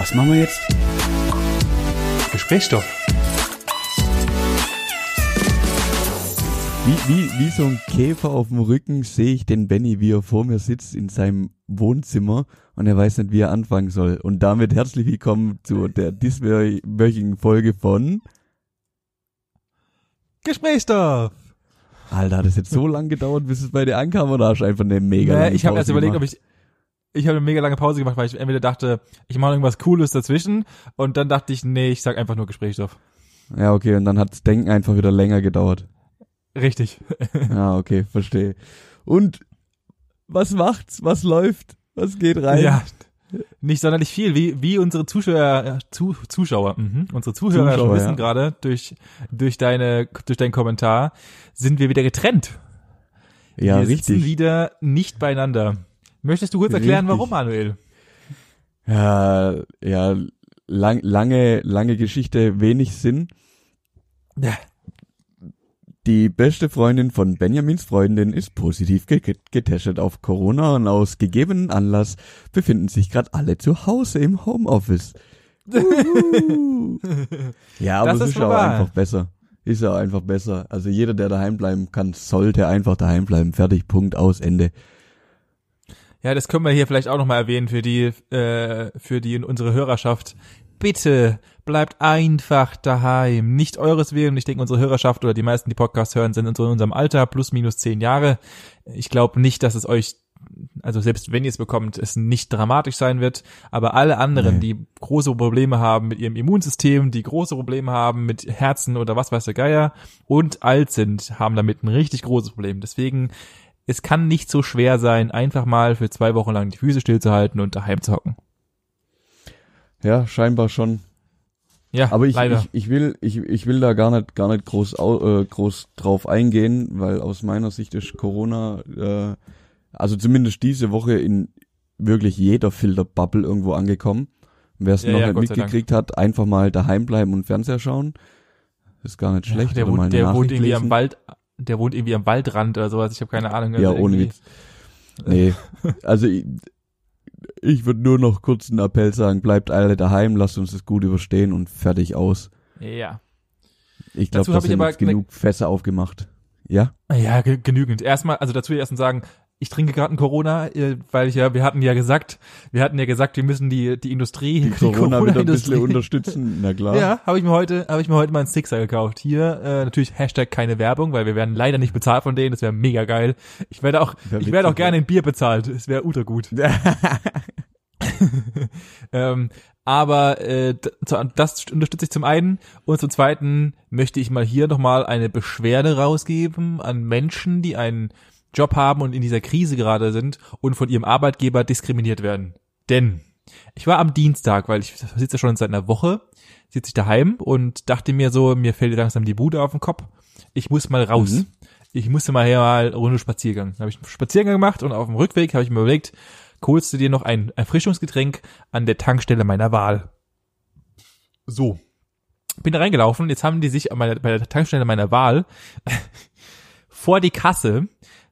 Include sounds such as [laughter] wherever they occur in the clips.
Was machen wir jetzt? Gesprächsstoff. Wie, wie, wie so ein Käfer auf dem Rücken sehe ich den Benny, wie er vor mir sitzt in seinem Wohnzimmer und er weiß nicht, wie er anfangen soll. Und damit herzlich willkommen zu der dieswöchigen Folge von Gesprächsstoff. Alter, hat es jetzt so lang gedauert, bis es bei dir ankam oder hast du einfach eine mega Nee, ich habe erst überlegt, gemacht? ob ich ich habe eine mega lange Pause gemacht, weil ich entweder dachte, ich mache irgendwas Cooles dazwischen und dann dachte ich, nee, ich sag einfach nur Gesprächsstoff. Ja, okay, und dann hat das Denken einfach wieder länger gedauert. Richtig. [laughs] Ja, okay, verstehe. Und was macht's? Was läuft? Was geht rein? Ja. Nicht sonderlich viel, wie, wie unsere Zuschauer, äh, zu, Zuschauer, mhm. unsere Zuhörer schon Zuschauer, wissen ja. gerade durch, durch deine, durch deinen Kommentar, sind wir wieder getrennt. ja wir sitzen richtig. wieder nicht beieinander. Möchtest du kurz erklären, Richtig. warum, Manuel? Ja, ja, lang, lange, lange Geschichte, wenig Sinn. Ja. Die beste Freundin von Benjamins Freundin ist positiv ge getestet auf Corona und aus gegebenen Anlass befinden sich gerade alle zu Hause im Homeoffice. [laughs] Ja, aber Das es ist ist auch einfach besser. Ist ja einfach besser. Also jeder, der daheim bleiben kann, sollte einfach daheim bleiben. Fertig, Punkt, aus, Ende. Ja, das können wir hier vielleicht auch nochmal erwähnen für die, äh, für die in unsere Hörerschaft. Bitte bleibt einfach daheim. Nicht eures Willen. Ich denke, unsere Hörerschaft oder die meisten, die Podcast hören, sind in unserem Alter, plus minus zehn Jahre. Ich glaube nicht, dass es euch, also selbst wenn ihr es bekommt, es nicht dramatisch sein wird. Aber alle anderen, Nee. die große Probleme haben mit ihrem Immunsystem, die große Probleme haben mit Herzen oder was weiß der Geier und alt sind, haben damit ein richtig großes Problem. Deswegen es kann nicht so schwer sein, einfach mal für zwei Wochen lang die Füße stillzuhalten und daheim zu hocken. Ja, scheinbar schon. Ja, Aber ich, ich, ich will, ich, ich will da gar nicht, gar nicht groß, äh, groß drauf eingehen, weil aus meiner Sicht ist Corona, äh, also zumindest diese Woche in wirklich jeder Filterbubble irgendwo angekommen. Wer es Ja, noch ja, nicht mitgekriegt hat, einfach mal daheim bleiben und Fernseher schauen. Ist gar nicht schlecht. der oder mal wohnt, der wohnt irgendwie am Wald, der wohnt irgendwie am Waldrand oder sowas. Ich habe keine Ahnung. Ja, also ohne irgendwie- Witz. Nee, [laughs] also ich, ich würde nur noch kurz einen Appell sagen, bleibt alle daheim, lasst uns das gut überstehen und fertig aus. Ja. Ich glaube, da hab ich sind aber jetzt genug Fässer aufgemacht. Ja? Ja, ge genügend. Erstmal, also dazu erst mal sagen, ich trinke gerade ein Corona, äh, weil ich ja, wir hatten ja gesagt, wir hatten ja gesagt, wir müssen die die Industrie, Die Corona wieder ein bisschen unterstützen, na klar. Ja, habe ich mir heute, habe ich mir heute mal einen Sixer gekauft. Hier äh, natürlich Hashtag keine Werbung, weil wir werden leider nicht bezahlt von denen. Das wäre mega geil. Ich werde auch, Wär ich werde auch gerne in Bier bezahlt. Es wäre ultra gut. [laughs] ähm, aber äh, das unterstütze ich zum einen und zum zweiten möchte ich mal hier nochmal eine Beschwerde rausgeben an Menschen, die einen Job haben und in dieser Krise gerade sind und von ihrem Arbeitgeber diskriminiert werden. Denn ich war am Dienstag, weil ich sitze schon seit einer Woche, sitze ich daheim und dachte mir so, mir fällt langsam die Bude auf den Kopf. Ich muss mal raus. Mhm. Ich musste mal her mal eine Runde Spaziergang. Da habe ich einen Spaziergang gemacht und auf dem Rückweg habe ich mir überlegt, holst du dir noch ein Erfrischungsgetränk an der Tankstelle meiner Wahl. So. Bin da reingelaufen, jetzt haben die sich bei der Tankstelle meiner Wahl [laughs] vor die Kasse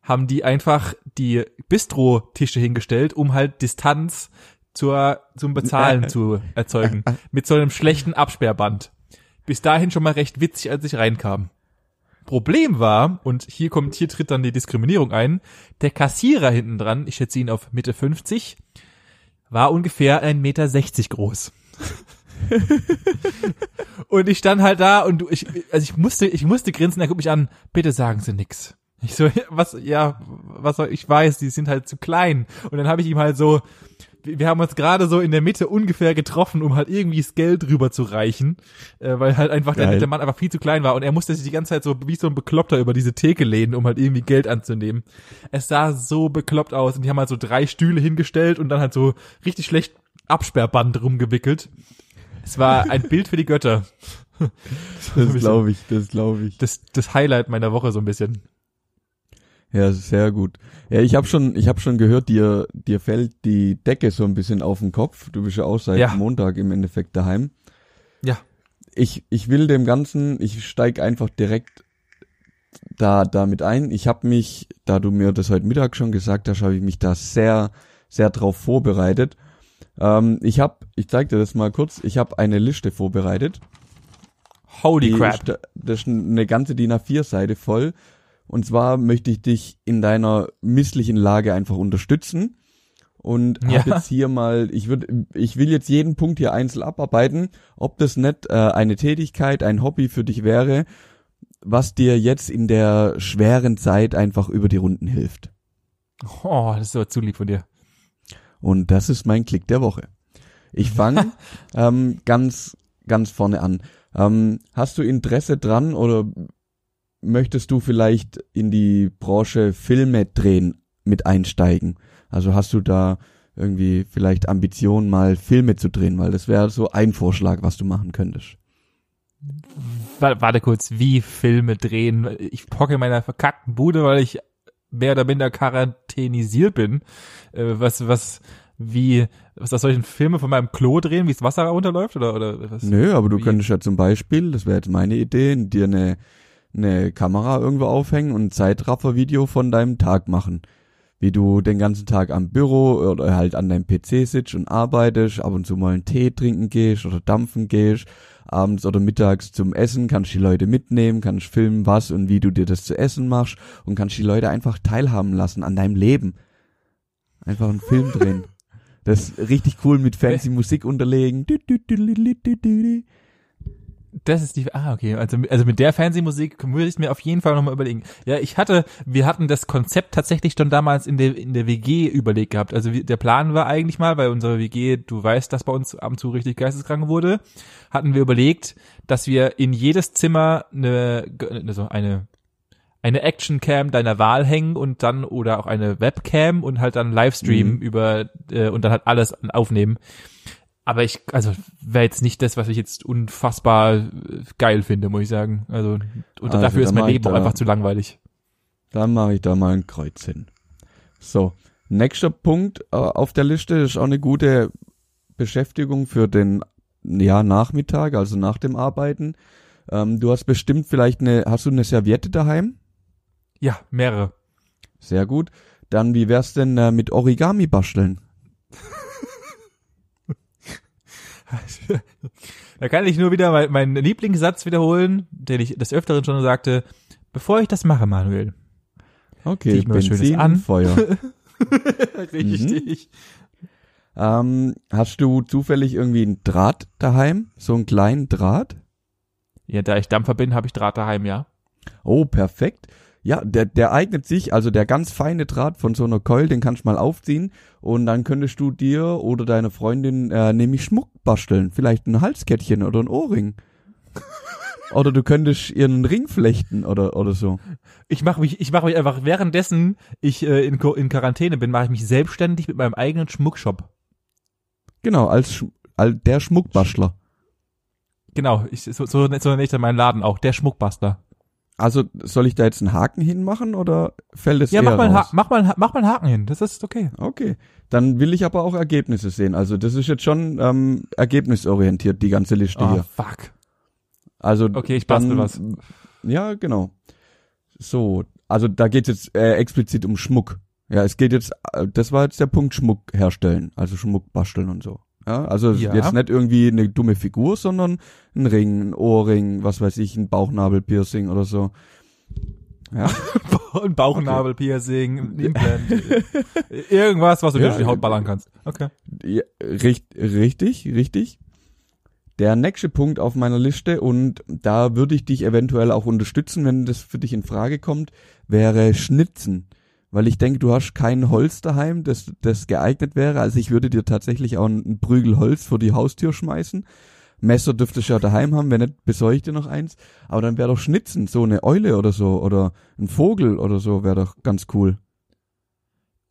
haben die einfach die Bistro-Tische hingestellt, um halt Distanz zur, zum Bezahlen zu erzeugen. Mit so einem schlechten Absperrband. Bis dahin schon mal recht witzig, als ich reinkam. Problem war, und hier kommt, hier tritt dann die Diskriminierung ein, der Kassierer hinten dran, ich schätze ihn auf Mitte 50, war ungefähr 1,60 Meter groß. [laughs] und ich stand halt da und du, ich, also ich musste, ich musste grinsen, er guckt mich an, bitte sagen Sie nix. Ich so, [laughs] was, ja, was soll, ich weiß, die sind halt zu klein. Und dann habe ich ihm halt so, wir haben uns gerade so in der Mitte ungefähr getroffen, um halt irgendwie das Geld rüber zu reichen, äh, weil halt einfach der, der Mann einfach viel zu klein war und er musste sich die ganze Zeit so wie so ein Bekloppter über diese Theke lehnen, um halt irgendwie Geld anzunehmen. Es sah so bekloppt aus und die haben halt so drei Stühle hingestellt und dann halt so richtig schlecht Absperrband rumgewickelt. Es war ein Bild für die Götter. [laughs] Das glaube ich, das glaube ich. Das, das Highlight meiner Woche so ein bisschen. Ja, sehr gut. Ja, ich habe schon, ich habe schon gehört, dir, dir fällt die Decke so ein bisschen auf den Kopf. Du bist ja auch seit Ja. Montag im Endeffekt daheim. Ja. Ich, ich will dem Ganzen, ich steig einfach direkt da damit ein. Ich habe mich, da du mir das heute Mittag schon gesagt hast, habe ich mich da sehr, sehr drauf vorbereitet. Ähm, ich habe, ich zeig dir das mal kurz, ich habe eine Liste vorbereitet. Holy Die crap. ist- Das ist eine ganze DIN A4-Seite voll. Und zwar möchte ich dich in deiner misslichen Lage einfach unterstützen. Und Ja. hab jetzt hier mal, ich würde, ich will jetzt jeden Punkt hier einzeln abarbeiten, ob das nicht äh, eine Tätigkeit, ein Hobby für dich wäre, was dir jetzt in der schweren Zeit einfach über die Runden hilft. Oh, das ist aber zu lieb von dir. Und das ist mein Klick der Woche. Ich fange [laughs] ähm, ganz, ganz vorne an. Ähm, hast du Interesse dran oder möchtest du vielleicht in die Branche Filme drehen mit einsteigen? Also hast du da irgendwie vielleicht Ambitionen, mal Filme zu drehen, weil das wäre so ein Vorschlag, was du machen könntest. Warte, kurz, wie Filme drehen. Ich pocke in meiner verkackten Bude, weil ich mehr oder minder quarantänisiert bin. Äh, was, was, wie, was soll ich denn Filme von meinem Klo drehen, wie das Wasser runterläuft oder, oder was? Nö, aber du Wie? könntest ja zum Beispiel, das wäre jetzt meine Idee, dir eine, eine Kamera irgendwo aufhängen und ein Zeitraffer-Video von deinem Tag machen. Wie du den ganzen Tag am Büro oder halt an deinem PC sitzt und arbeitest, ab und zu mal einen Tee trinken gehst oder dampfen gehst, abends oder mittags zum Essen, kannst die Leute mitnehmen, kannst filmen, was und wie du dir das zu essen machst und kannst die Leute einfach teilhaben lassen an deinem Leben. Einfach einen Film drehen. [laughs] Das ist richtig cool mit fancy Musik unterlegen. Das ist die, ah, okay. Also, also mit der Fernsehmusik würde ich mir auf jeden Fall nochmal überlegen. Ja, ich hatte, wir hatten das Konzept tatsächlich schon damals in der, in der WG überlegt gehabt. Also der Plan war eigentlich mal, weil unsere WG, du weißt, dass bei uns ab und zu richtig geisteskrank wurde, hatten wir überlegt, dass wir in jedes Zimmer eine, also eine, eine Actioncam deiner Wahl hängen und dann, oder auch eine Webcam und halt dann Livestream Mhm. über, äh, und dann halt alles aufnehmen. Aber ich, also wäre jetzt nicht das, was ich jetzt unfassbar äh, geil finde, muss ich sagen. Also, und Also, dafür ist mein Leben auch da- einfach zu langweilig. Dann mache ich da mal ein Kreuz hin. So, nächster Punkt äh, auf der Liste ist auch eine gute Beschäftigung für den ja, Nachmittag, also nach dem Arbeiten. Ähm, du hast bestimmt vielleicht eine, hast du eine Serviette daheim? Ja, mehrere. Sehr gut. Dann, wie wär's denn äh, mit Origami basteln? [laughs] da kann ich nur wieder mein, meinen Lieblingssatz wiederholen, den ich des Öfteren schon sagte. Bevor ich das mache, Manuel. Okay, ich mir Benzin an. Feuer. [laughs] Richtig. ähm, hast du zufällig irgendwie einen Draht daheim? So einen kleinen Draht? Ja, da ich Dampfer bin, habe ich Draht daheim, ja. Oh, perfekt. Ja, der, der eignet sich, also der ganz feine Draht von so einer Keul, den kannst du mal aufziehen und dann könntest du dir oder deiner Freundin äh, nämlich Schmuck basteln. Vielleicht ein Halskettchen oder ein Ohrring. [laughs] oder du könntest ihr einen Ring flechten oder, oder so. Ich mache mich, ich mache mich einfach währenddessen ich äh, in, in Quarantäne bin, mache ich mich selbstständig mit meinem eigenen Schmuckshop. Genau, als, als der Schmuckbastler. Genau, ich, so, so, so nenne ich dann meinen Laden auch, der Schmuckbastler. Also soll ich da jetzt einen Haken hinmachen oder fällt es Ja, eher mach mal, raus? mach mal, mach mal einen Haken hin, das ist okay. Okay, dann will ich aber auch Ergebnisse sehen. Also das ist jetzt schon ähm, ergebnisorientiert, die ganze Liste Oh, hier. fuck. Also Okay, ich bastel dann- was. Ja, genau. So, also da geht jetzt äh, explizit um Schmuck. Ja, es geht jetzt, äh, das war jetzt der Punkt Schmuck herstellen, also Schmuck basteln und so. Ja, also Ja. jetzt nicht irgendwie eine dumme Figur, sondern ein Ring, ein Ohrring, was weiß ich, ein Bauchnabelpiercing oder so. Ja, [laughs] Ein Bauchnabelpiercing, ein Implant. [laughs] Irgendwas, was du dir Ja, durch die Haut ballern kannst. Okay. ja richt, richtig, richtig. Der nächste Punkt auf meiner Liste und da würde ich dich eventuell auch unterstützen, wenn das für dich in Frage kommt, wäre Schnitzen. Weil ich denke, du hast kein Holz daheim, das, das geeignet wäre. Also ich würde dir tatsächlich auch einen Prügel Holz vor die Haustür schmeißen. Messer dürftest du ja daheim haben, wenn nicht, besorge ich dir noch eins. Aber dann wäre doch Schnitzen, so eine Eule oder so, oder ein Vogel oder so, wäre doch ganz cool.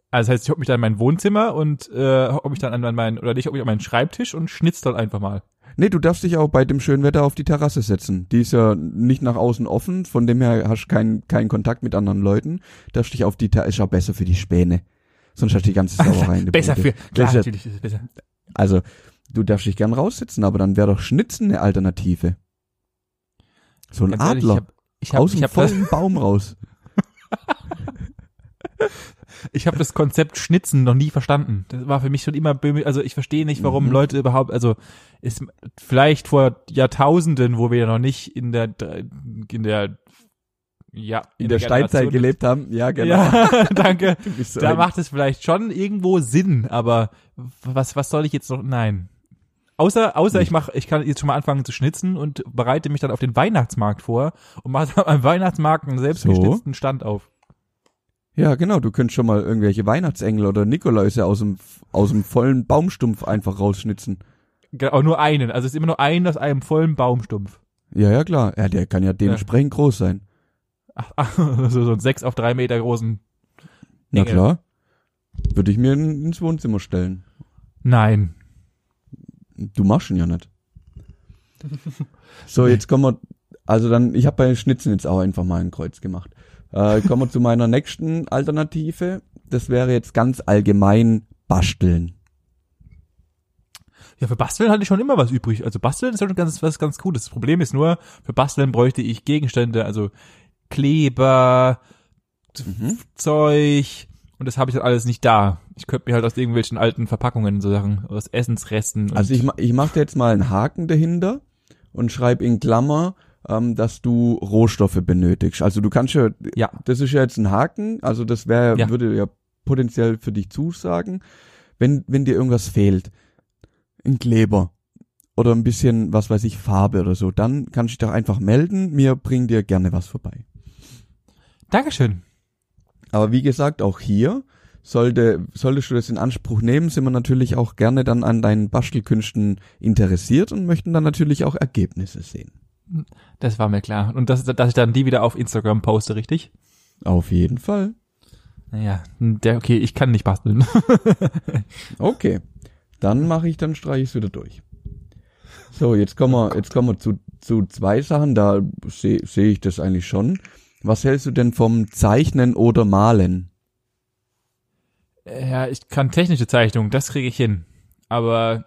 Also das heißt, ich hocke mich dann in mein Wohnzimmer und äh, hocke mich dann an meinen, oder ich hocke mich an meinen Schreibtisch und schnitz dann einfach mal. Nee, du darfst dich auch bei dem schönen Wetter auf die Terrasse setzen. Die ist ja nicht nach außen offen, von dem her hast du keinen keinen Kontakt mit anderen Leuten. Darfst dich auf die Terrasse, ist auch besser für die Späne. Sonst hast du die ganze [laughs] Sauerei in der Besser Bude. für, klar, ist ja- natürlich ist es besser. Also, du darfst dich gern raussitzen, aber dann wäre doch Schnitzen eine Alternative. So ein Ganz ehrlich, Adler. Ich hab, ich hab, aus dem vollen Baum raus. [laughs] [laughs] ich habe das Konzept Schnitzen noch nie verstanden. Das war für mich schon immer, böhmi- also ich verstehe nicht, warum Mhm. Leute überhaupt, also ist vielleicht vor Jahrtausenden, wo wir noch nicht in der, in der, ja, In der Generation- Steinzeit gelebt haben. Ja, genau. Ja, [laughs] danke. [laughs] So Da ein- macht es vielleicht schon irgendwo Sinn, aber was, was soll ich jetzt noch, nein. Außer, außer ich mache, ich kann jetzt schon mal anfangen zu schnitzen und bereite mich dann auf den Weihnachtsmarkt vor und mache dann [laughs] am Weihnachtsmarkt einen selbstgeschnitzten Stand auf. Ja, genau. Du könntest schon mal irgendwelche Weihnachtsengel oder Nikoläuse aus dem, aus dem vollen Baumstumpf einfach rausschnitzen. Auch nur einen, also es ist immer nur einen aus einem vollen Baumstumpf. Ja, ja, klar. Ja, der kann ja dementsprechend groß sein. Ach, ach, [laughs] so, so einen sechs auf drei Meter großen. Na Engel. klar. Würde ich mir in, ins Wohnzimmer stellen. Nein. Du machst ihn ja nicht. [laughs] So, jetzt kommen wir, also dann, ich habe bei Schnitzen jetzt auch einfach mal ein Kreuz gemacht. Äh, kommen wir zu meiner nächsten Alternative. Das wäre jetzt ganz allgemein basteln. Ja, für Basteln hatte ich schon immer was übrig. Also Basteln ist schon ganz, was ganz Cooles. Das Problem ist nur, für Basteln bräuchte ich Gegenstände, also Kleber, Mhm. Zeug und das habe ich dann alles nicht da. Ich könnte mir halt aus irgendwelchen alten Verpackungen so Sachen, aus Essensresten. Also ich, ich mache jetzt mal einen Haken dahinter und schreibe in Klammer, ähm, dass du Rohstoffe benötigst. Also du kannst ja, ja, das ist ja jetzt ein Haken, also das wäre, Ja. würde ja potenziell für dich zusagen, wenn, wenn dir irgendwas fehlt, ein Kleber oder ein bisschen, was weiß ich, Farbe oder so, dann kannst du dich doch einfach melden, mir bringen dir gerne was vorbei. Dankeschön. Aber wie gesagt, auch hier sollte, solltest du das in Anspruch nehmen, sind wir natürlich auch gerne dann an deinen Bastelkünsten interessiert und möchten dann natürlich auch Ergebnisse sehen. Das war mir klar. Und dass, dass ich dann die wieder auf Instagram poste, richtig? Auf jeden Fall. Naja, der, okay, ich kann nicht basteln. [laughs] Okay. Dann mache ich, dann streiche ich es wieder durch. So, jetzt kommen wir, jetzt kommen wir zu, zu zwei Sachen, da sehe seh ich das eigentlich schon. Was hältst du denn vom Zeichnen oder Malen? Ja, ich kann technische Zeichnungen, das kriege ich hin. Aber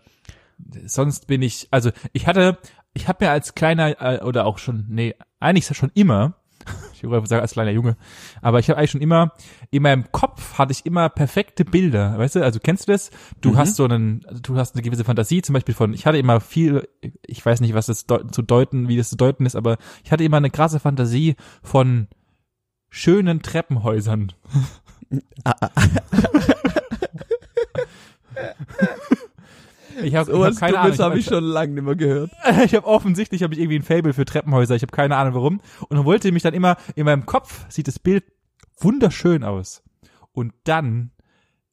sonst bin ich, also ich hatte, ich habe mir als kleiner äh, oder auch schon, nee, eigentlich schon immer, [laughs] ich würde sagen als kleiner Junge, aber ich habe eigentlich schon immer, in meinem Kopf hatte ich immer perfekte Bilder, weißt du, also kennst du das? Du Mhm. hast so einen, also du hast eine gewisse Fantasie, zum Beispiel von, ich hatte immer viel, ich weiß nicht, was das zu deuten, wie das zu deuten ist, aber ich hatte immer eine krasse Fantasie von schönen Treppenhäusern. [laughs] [laughs] Ich habe So hab keine Dummes Ahnung. habe ich schon lange nicht mehr gehört. [laughs] ich habe offensichtlich habe ich irgendwie ein Fable für Treppenhäuser. Ich habe keine Ahnung warum. Und dann wollte mich dann immer in meinem Kopf sieht das Bild wunderschön aus. Und dann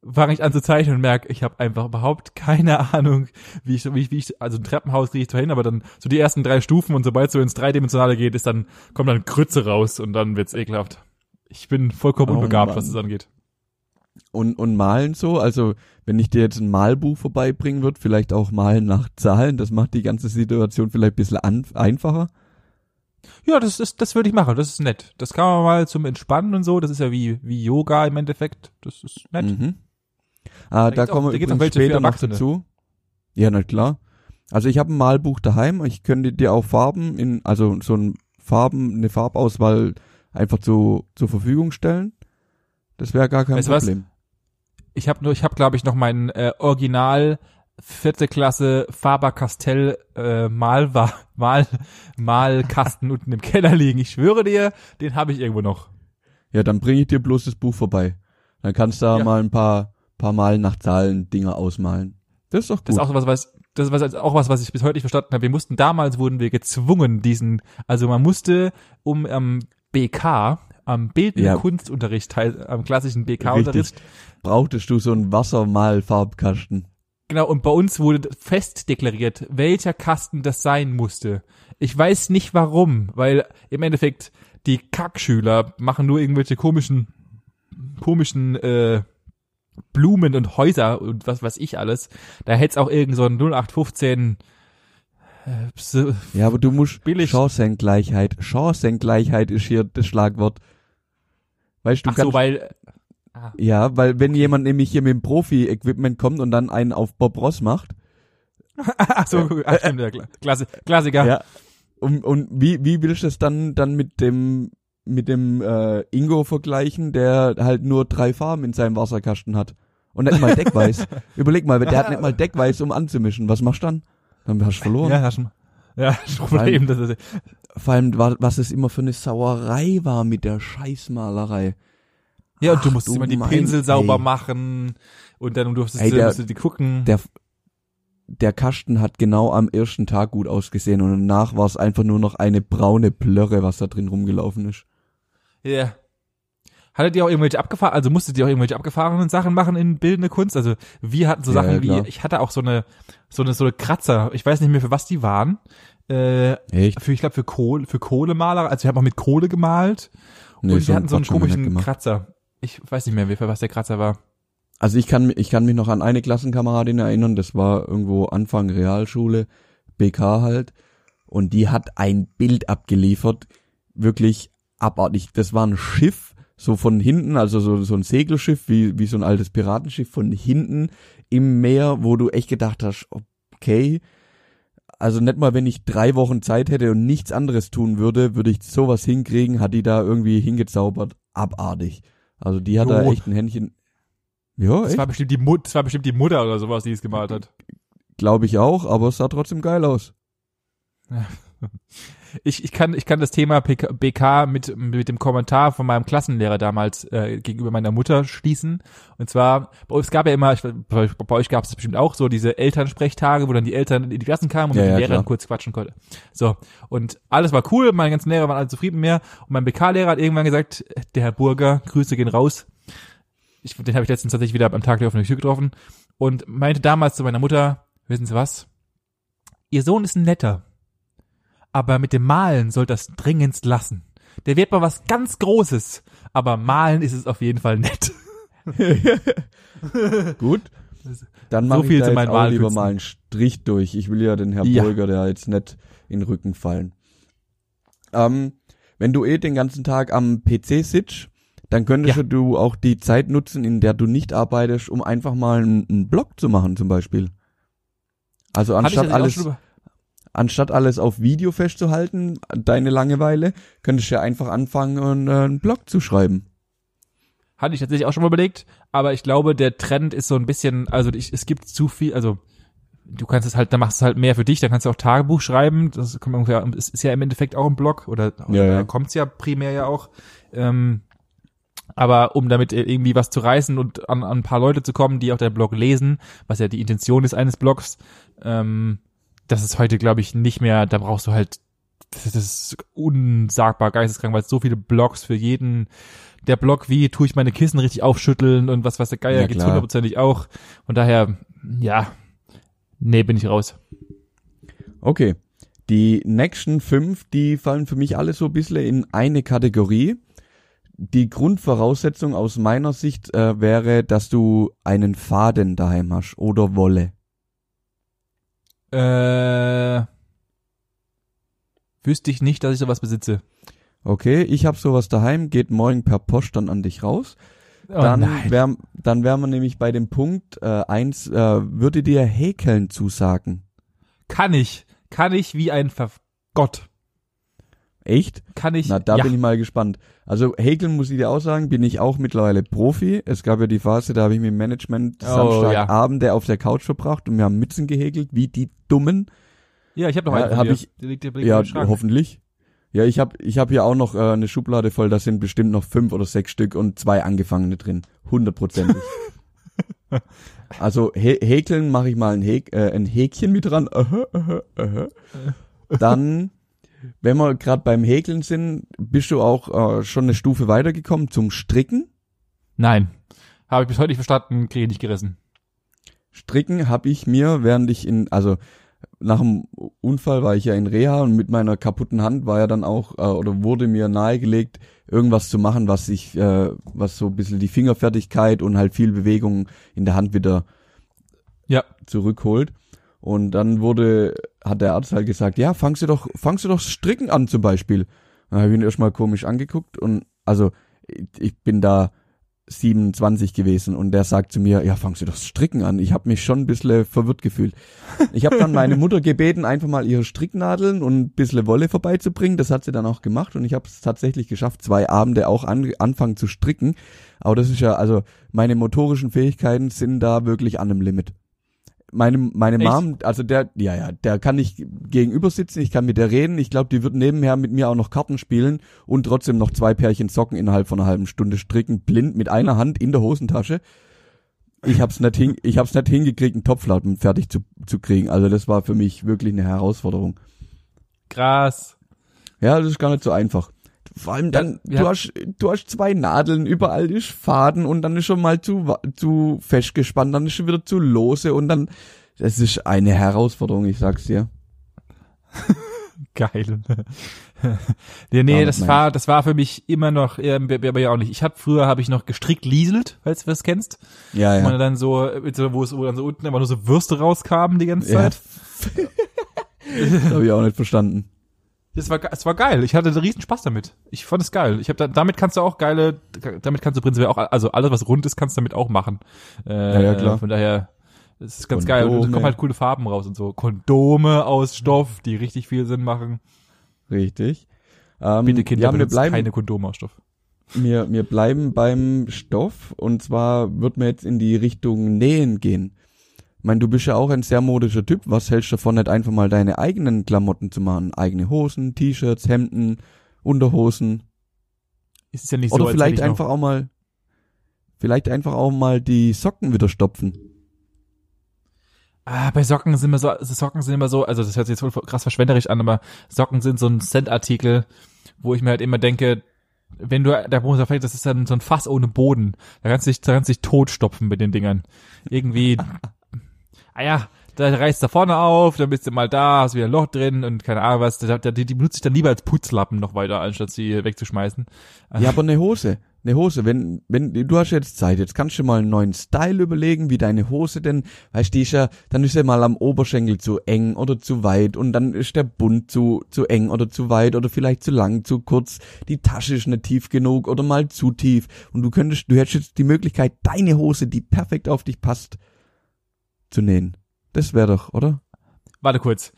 fange ich an zu zeichnen und merke, ich habe einfach überhaupt keine Ahnung, wie ich, wie ich, wie ich also ein Treppenhaus kriege ich zwar hin, aber dann so die ersten drei Stufen und sobald es so ins Dreidimensionale geht, ist dann kommt dann Krütze raus und dann wird's ekelhaft. Ich bin vollkommen Oh unbegabt, Mann. was das angeht. Und, und malen so, also wenn ich dir jetzt ein Malbuch vorbeibringen würde, vielleicht auch malen nach Zahlen, das macht die ganze Situation vielleicht ein bisschen an, einfacher. Ja, das ist, das würde ich machen. Das ist nett. Das kann man mal zum Entspannen und so. Das ist ja wie, wie Yoga im Endeffekt. Das ist nett. Mhm. Ah, da, auch- kommen da wir übrigens später noch dazu. Ja, na klar. Also ich habe ein Malbuch daheim. Ich könnte dir auch Farben in, also so ein Farben, eine Farbauswahl einfach zu, zur Verfügung stellen. Das wäre gar kein Weißt du was? Ich habe nur, ich habe glaube ich noch meinen äh, Original vierte Klasse Faber Castell äh, Mal [laughs] Mal Malkasten unten im Keller liegen. Ich schwöre dir, den habe ich irgendwo noch. Ja, dann bringe ich dir bloß das Buch vorbei. Dann kannst du da Ja. mal ein paar, paar Mal nach Zahlen Dinge ausmalen. Das ist doch gut. Das ist auch was, was das ist was, auch was, was ich bis heute nicht verstanden habe. Wir mussten damals wurden wir gezwungen, diesen, also man musste um am BK, am bildenden Ja. Kunstunterricht, teil, am klassischen BK-Unterricht, Brauchtest du so einen Wassermalfarbkasten? Genau, und bei uns wurde fest deklariert, welcher Kasten das sein musste. Ich weiß nicht warum, weil im Endeffekt die Kackschüler machen nur irgendwelche komischen, komischen äh, Blumen und Häuser und was weiß ich alles. Da hätte es auch irgend so ein 0815 äh, Ja, aber du musst Billig. Chancengleichheit. Chancengleichheit ist hier das Schlagwort. Weißt du, Ach so, weil ah, ja, weil wenn jemand nämlich hier mit dem Profi-Equipment kommt und dann einen auf Bob Ross macht, [laughs] ach so, ach, stimmt, ja. Klasse, Klassiker. ja, und, und wie, wie willst du das dann, dann mit dem, mit dem äh, Ingo vergleichen, der halt nur drei Farben in seinem Wasserkasten hat. Und nicht mal Deckweiß. [laughs] Überleg mal, der hat nicht mal [laughs] Deckweiß, um anzumischen. Was machst du dann? Dann hast du verloren. Ja, hast du, ja, das Problem, das ist, Vor allem, wa- was es immer für eine Sauerei war mit der Scheißmalerei. ja, und du Ach, musst du immer die mein- Pinsel sauber ey. machen und dann durftest Ey, du, der- du die gucken. Der, der Kasten hat genau am ersten Tag gut ausgesehen und danach war es einfach nur noch eine braune Plörre, was da drin rumgelaufen ist. Ja. Hattet ihr auch irgendwelche abgefahren, also musstet ihr auch irgendwelche abgefahrenen Sachen machen in bildende Kunst? Also wir hatten so Ja, Sachen ja, wie, ich hatte auch so eine, so eine, so eine Kratzer, ich weiß nicht mehr für was die waren, äh, Echt? für, ich glaube für Kohle, für Kohlemaler, also wir haben auch mit Kohle gemalt und wir hatten so einen komischen. Kratzer. Ich weiß nicht mehr, was der Kratzer war. Also ich kann, ich kann mich noch an eine Klassenkameradin erinnern, das war irgendwo Anfang Realschule, BK halt, und die hat ein Bild abgeliefert, wirklich abartig. Das war ein Schiff, so von hinten, also so, so ein Segelschiff, wie, wie so ein altes Piratenschiff, von hinten im Meer, wo du echt gedacht hast, okay, also nicht mal, wenn ich drei Wochen Zeit hätte und nichts anderes tun würde, würde ich sowas hinkriegen, hat die da irgendwie hingezaubert, abartig. Also die hat da Jo. echt ein Händchen. Ja, Das echt? war bestimmt die Mut, das war bestimmt die Mutter oder sowas, die es gemalt hat. Glaube ich auch, aber es sah trotzdem geil aus. [laughs] Ich, ich kann ich kann das Thema PK, BK mit mit dem Kommentar von meinem Klassenlehrer damals äh, gegenüber meiner Mutter schließen. Und zwar bei uns gab ja immer, ich, bei, bei euch gab es bestimmt auch so diese Elternsprechtage, wo dann die Eltern in die Klassen kamen und Ja, mit ja, den Lehrern klar. kurz quatschen konnte. So und alles war cool, meine ganzen Lehrer waren alle zufrieden mit mir. Und mein BK-Lehrer hat irgendwann gesagt, der Herr Burger, Grüße gehen raus. Ich, den habe ich letztens tatsächlich wieder am Tag der offenen Tür getroffen und meinte damals zu meiner Mutter, wissen Sie was? Ihr Sohn ist ein netter aber mit dem Malen soll das dringendst lassen. Der wird mal was ganz Großes, aber malen ist es auf jeden Fall nett. [laughs] Gut. Dann So mache ich viel da zu jetzt auch lieber mal einen Strich durch. Ich will ja den Herr Ja. Burger da jetzt nicht in den Rücken fallen. Ähm, wenn du eh den ganzen Tag am PC sitzt, dann könntest Ja. du auch die Zeit nutzen, in der du nicht arbeitest, um einfach mal einen, einen Blog zu machen zum Beispiel. Also ich anstatt alles, anstatt alles auf Video festzuhalten, deine Langeweile, könntest du ja einfach anfangen, einen, äh, einen Blog zu schreiben. Hatte ich tatsächlich auch schon mal überlegt, aber ich glaube, der Trend ist so ein bisschen, also ich, es gibt zu viel, also du kannst es halt, dann machst du es halt mehr für dich, dann kannst du auch Tagebuch schreiben, das kommt ungefähr, es ist ja im Endeffekt auch ein Blog oder, oder Ja, ja. da kommt's ja primär ja auch. Ähm, aber um damit irgendwie was zu reißen und an, an ein paar Leute zu kommen, die auch deinen Blog lesen, was ja die Intention ist eines Blogs, ähm, das ist heute, glaube ich, nicht mehr, da brauchst du halt, das ist unsagbar geisteskrank, weil es so viele Blogs für jeden, der Blog, wie tue ich meine Kissen richtig aufschütteln und was weiß der Geier Ja, klar. hundertprozentig auch. Von daher, ja, nee, bin ich raus. Okay. Die nächsten fünf, die fallen für mich alle so ein bisschen in eine Kategorie. Die Grundvoraussetzung aus meiner Sicht äh, wäre, dass du einen Faden daheim hast oder Wolle. Äh, wüsste ich nicht, dass ich sowas besitze. Okay, ich habe sowas daheim, geht morgen per Post dann an dich raus. Oh dann nein. wär, dann wären wir nämlich bei dem Punkt äh, eins, äh, würde dir Häkeln zusagen? Kann ich. Kann ich wie ein Ver Gott. Echt? Kann ich. Na, da ja. bin ich mal gespannt. Also Häkeln muss ich dir auch sagen, bin ich auch mittlerweile Profi. Es gab ja die Phase, da habe ich mit dem Management Oh, Samstagabende auf der Couch verbracht und wir haben Mützen gehäkelt, wie die Dummen. Ja, ich habe noch Ja, einen. von hab ich- Der liegt, Ja, hoffentlich. Ja, ich habe ich hab hier auch noch äh, eine Schublade voll, da sind bestimmt noch fünf oder sechs Stück und zwei angefangene drin. Hundertprozentig. [laughs] also hä häkeln mache ich mal ein, Häk äh, ein Häkchen mit dran. Aha, aha, aha. Dann, wenn wir gerade beim Häkeln sind, bist du auch äh, schon eine Stufe weitergekommen zum Stricken. Nein. Habe ich bis heute nicht verstanden, kriege ich nicht gerissen. Stricken habe ich mir, während ich in, also nach dem Unfall war ich ja in Reha und mit meiner kaputten Hand war ja dann auch, äh, oder wurde mir nahegelegt, irgendwas zu machen, was ich, äh, was so ein bisschen die Fingerfertigkeit und halt viel Bewegung in der Hand wieder Ja. zurückholt. Und dann wurde, hat der Arzt halt gesagt, ja, fangst du doch, fangst du doch Stricken an zum Beispiel. Dann habe ich ihn erstmal komisch angeguckt und also ich, bin da 27 gewesen und der sagt zu mir, ja, fangen Sie doch Stricken an. Ich habe mich schon ein bisschen verwirrt gefühlt. Ich habe dann meine Mutter gebeten, einfach mal ihre Stricknadeln und ein bisschen Wolle vorbeizubringen. Das hat sie dann auch gemacht und ich habe es tatsächlich geschafft, zwei Abende auch an, anfangen zu stricken. Aber das ist ja, also meine motorischen Fähigkeiten sind da wirklich an einem Limit meine meine Echt? Mom, also der, ja ja, der kann nicht gegenüber sitzen, ich kann mit der reden. Ich glaube, die wird nebenher mit mir auch noch Karten spielen und trotzdem noch zwei Pärchen Socken innerhalb von einer halben Stunde stricken, blind mit einer Hand in der Hosentasche. Ich hab's nicht hin, ich hab's nicht hingekriegt, einen Topflappen fertig zu, zu kriegen. Also das war für mich wirklich eine Herausforderung. Krass. Ja, das ist gar nicht so einfach. Vor allem dann, Ja, ja. du hast, du hast zwei Nadeln, überall ist Faden und dann ist schon mal zu, zu festgespannt, dann ist schon wieder zu lose und dann, das ist eine Herausforderung, ich sag's dir. [laughs] Geil. [laughs] nee, nee, Ja, das war, das war für mich immer noch, ähm, aber ja auch nicht. Ich hab früher habe ich noch gestrickt lieselt, falls du das kennst. Ja, Wo man ja. dann so, wo es wo dann so unten immer nur so Würste rauskamen die ganze ja. Zeit. [laughs] das habe ich auch nicht verstanden. Das war, es war geil. Ich hatte riesen Spaß damit. Ich fand es geil. Ich habe da, damit kannst du auch geile, damit kannst du prinzipiell auch, also alles was rund ist, kannst du damit auch machen. Äh, Ja, ja, klar. Von daher, es ist ganz geil. Und es Kondome. kommen halt coole Farben raus und so. Kondome aus Stoff, die richtig viel Sinn machen. Richtig. Ähm, Bitte Kinder, ja, wir bleiben, keine Kondome aus Stoff. wir, wir bleiben beim Stoff und zwar wird man jetzt in die Richtung Nähen gehen. Ich meine, du bist ja auch ein sehr modischer Typ. Was hältst du davon, nicht einfach mal deine eigenen Klamotten zu machen? Eigene Hosen, T-Shirts, Hemden, Unterhosen. Es ist ja nicht Oder so, als vielleicht noch- einfach auch mal, vielleicht einfach auch mal die Socken wieder stopfen. Ah, bei Socken sind immer so, also Socken sind immer so, also das hört sich jetzt voll krass verschwenderisch an, aber Socken sind so ein Centartikel, wo ich mir halt immer denke, wenn du, da muss vielleicht, das ist dann so ein Fass ohne Boden. Da kannst du dich, da kannst du dich totstopfen mit den Dingern. Irgendwie, [laughs] ah ja, da reißt da vorne auf, dann bist du mal da, hast wieder ein Loch drin und keine Ahnung was, die, die benutze ich dann lieber als Putzlappen noch weiter, anstatt sie wegzuschmeißen. Ja, aber eine Hose. Eine Hose, wenn, wenn, du hast jetzt Zeit, jetzt kannst du mal einen neuen Style überlegen, wie deine Hose denn, weißt du, ja, dann ist ja mal am Oberschenkel zu eng oder zu weit und dann ist der Bund zu, zu eng oder zu weit oder vielleicht zu lang, zu kurz, die Tasche ist nicht tief genug oder mal zu tief und du könntest, du hättest jetzt die Möglichkeit, deine Hose, die perfekt auf dich passt, zu nähen. Das wäre doch, oder? Warte kurz.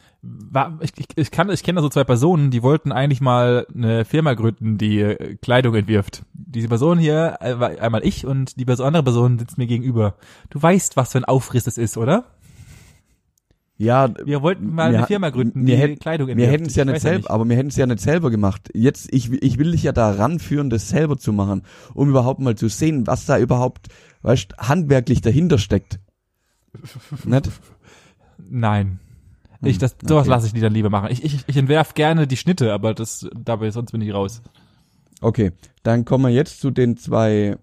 Ich, ich, ich kann, ich kenne da so zwei Personen, die wollten eigentlich mal eine Firma gründen, die äh, Kleidung entwirft. Diese Person hier, äh, einmal ich und die Person, andere Person sitzt mir gegenüber. Du weißt, was für ein Aufriss das ist, oder? Ja, Wir wollten mal Wir eine Firma gründen, wir die hätten- Kleidung Wir entwirft. hätten es ja Ich nicht selber, aber wir hätten es ja nicht selber gemacht. Jetzt, ich, ich will dich ja da ranführen, das selber zu machen, um überhaupt mal zu sehen, was da überhaupt, weißt, handwerklich dahinter steckt. Nicht? Nein. Ich, das, sowas okay. lasse ich die dann lieber machen. Ich, ich, ich entwerf gerne die Schnitte, aber das, dabei, sonst bin ich raus. Okay, dann kommen wir jetzt zu den zwei,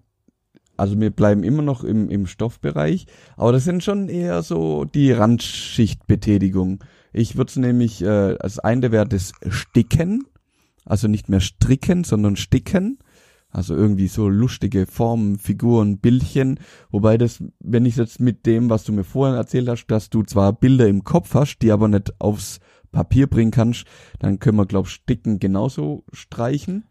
also wir bleiben immer noch im, im Stoffbereich, aber das sind schon eher so die Randschichtbetätigung. Ich würde es nämlich, äh, als eine wäre das Sticken, also nicht mehr stricken, sondern sticken. Also irgendwie so lustige Formen, Figuren, Bildchen. Wobei das, wenn ich jetzt mit dem, was du mir vorhin erzählt hast, dass du zwar Bilder im Kopf hast, die aber nicht aufs Papier bringen kannst, dann können wir, glaub Sticken genauso streichen.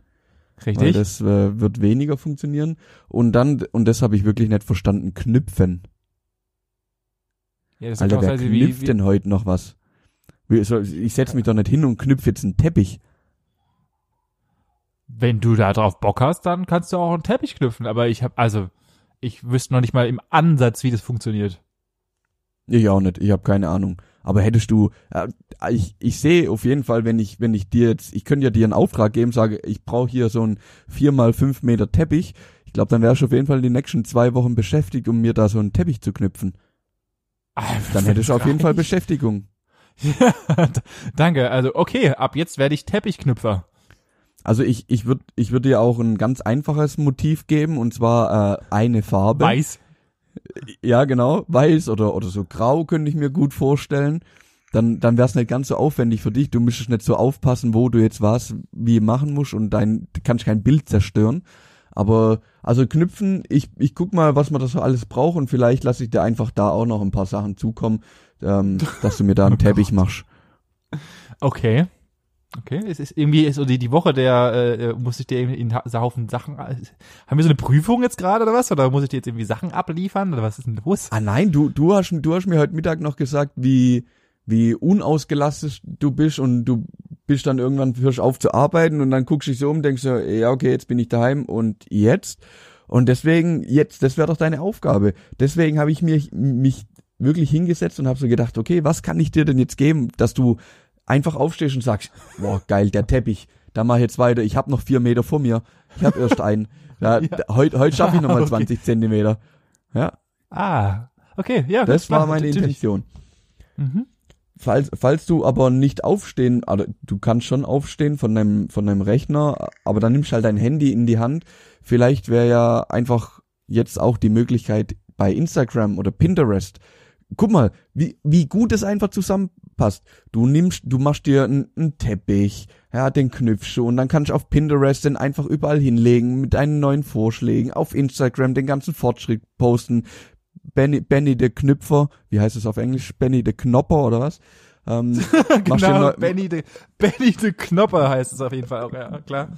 Weil Richtig? das äh, wird weniger funktionieren. Und dann, und das habe ich wirklich nicht verstanden, knüpfen. ja, das Alter, wer so knüpft denn heute noch was? Wie Ich setze mich doch nicht hin und knüpfe jetzt einen Teppich. Wenn du da drauf Bock hast, dann kannst du auch einen Teppich knüpfen. Aber ich habe, also, ich wüsste noch nicht mal im Ansatz, wie das funktioniert. Ich auch nicht, ich habe keine Ahnung. Aber hättest du, äh, ich, ich sehe auf jeden Fall, wenn ich, wenn ich dir jetzt, ich könnte ja dir einen Auftrag geben, sage, ich brauche hier so einen vier mal fünf Meter Teppich. Ich glaube, dann wärst du auf jeden Fall die nächsten zwei Wochen beschäftigt, um mir da so einen Teppich zu knüpfen. Dann hättest du auf jeden Fall Beschäftigung. [laughs] Danke. Also, okay, ab jetzt werde ich Teppichknüpfer. Also ich, ich würde ich würd dir auch ein ganz einfaches Motiv geben und zwar äh, eine Farbe. Weiß. Ja, genau, weiß oder oder so grau könnte ich mir gut vorstellen. Dann dann wär's nicht ganz so aufwendig für dich. Du müsstest nicht so aufpassen, wo du jetzt was wie machen musst und dein kannst kein Bild zerstören. Aber also knüpfen, ich ich guck mal, was man da so alles braucht und vielleicht lasse ich dir einfach da auch noch ein paar Sachen zukommen, ähm, dass du mir da einen [laughs] Oh Teppich machst. Okay. Okay, es ist irgendwie so die, die Woche der, äh, muss ich dir irgendwie in so Haufen Sachen, haben wir so eine Prüfung jetzt gerade oder was? Oder muss ich dir jetzt irgendwie Sachen abliefern oder was ist denn los? Ah nein, du, du hast, du hast mir heute Mittag noch gesagt, wie, wie unausgelastet du bist und du bist dann irgendwann hörst auf zu arbeiten und dann guckst du dich so um, denkst du, ja okay, jetzt bin ich daheim und jetzt? Und deswegen, jetzt, das wäre doch deine Aufgabe. Deswegen habe ich mir, mich wirklich hingesetzt und habe so gedacht, okay, was kann ich dir denn jetzt geben, dass du einfach aufstehst und sagst, boah, geil, der Teppich, da mach ich jetzt weiter, ich habe noch vier Meter vor mir, ich habe erst einen. Ja, [laughs] Ja. Heute heut schaffe ich nochmal [laughs] Okay. 20 Zentimeter. Ja, Ah, okay, ja. das war meine natürlich. Intention. Mhm. Falls, falls du aber nicht aufstehen, also du kannst schon aufstehen von deinem, von deinem Rechner, aber dann nimmst halt dein Handy in die Hand. Vielleicht wäre ja einfach jetzt auch die Möglichkeit bei Instagram oder Pinterest. Guck mal, wie, wie gut es einfach zusammenpasst. Du nimmst, du machst dir einen, Teppich, ja, den knüpfst du und dann kannst du auf Pinterest den einfach überall hinlegen mit deinen neuen Vorschlägen, auf Instagram den ganzen Fortschritt posten. Benny, Benny der Knüpfer, wie heißt es auf Englisch? Benny der Knopper oder was? Ähm, [laughs] genau, Benny de, Benny de Knopper heißt es auf jeden Fall auch, ja, klar.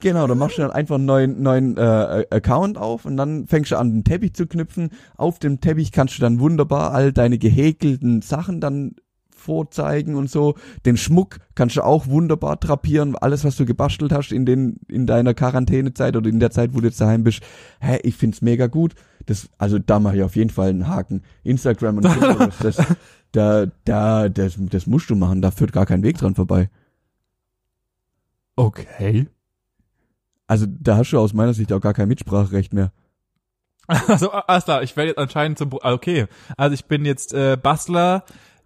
Genau, dann machst du dann einfach einen neuen, neuen äh, Account auf und dann fängst du an, den Teppich zu knüpfen. Auf dem Teppich kannst du dann wunderbar all deine gehäkelten Sachen dann vorzeigen und so. Den Schmuck kannst du auch wunderbar drapieren. Alles, was du gebastelt hast in den in deiner Quarantänezeit oder in der Zeit, wo du jetzt daheim bist. Hä, ich find's mega gut. Das, also da mache ich auf jeden Fall einen Haken. Instagram und Pinterest, [laughs] das, da, da, das, das musst du machen. Da führt gar kein Weg dran vorbei. Okay. Also da hast du aus meiner Sicht auch gar kein Mitspracherecht mehr. [laughs] Also, alles klar, ich werde jetzt anscheinend zum, ah, okay. Also ich bin jetzt äh, Bastler,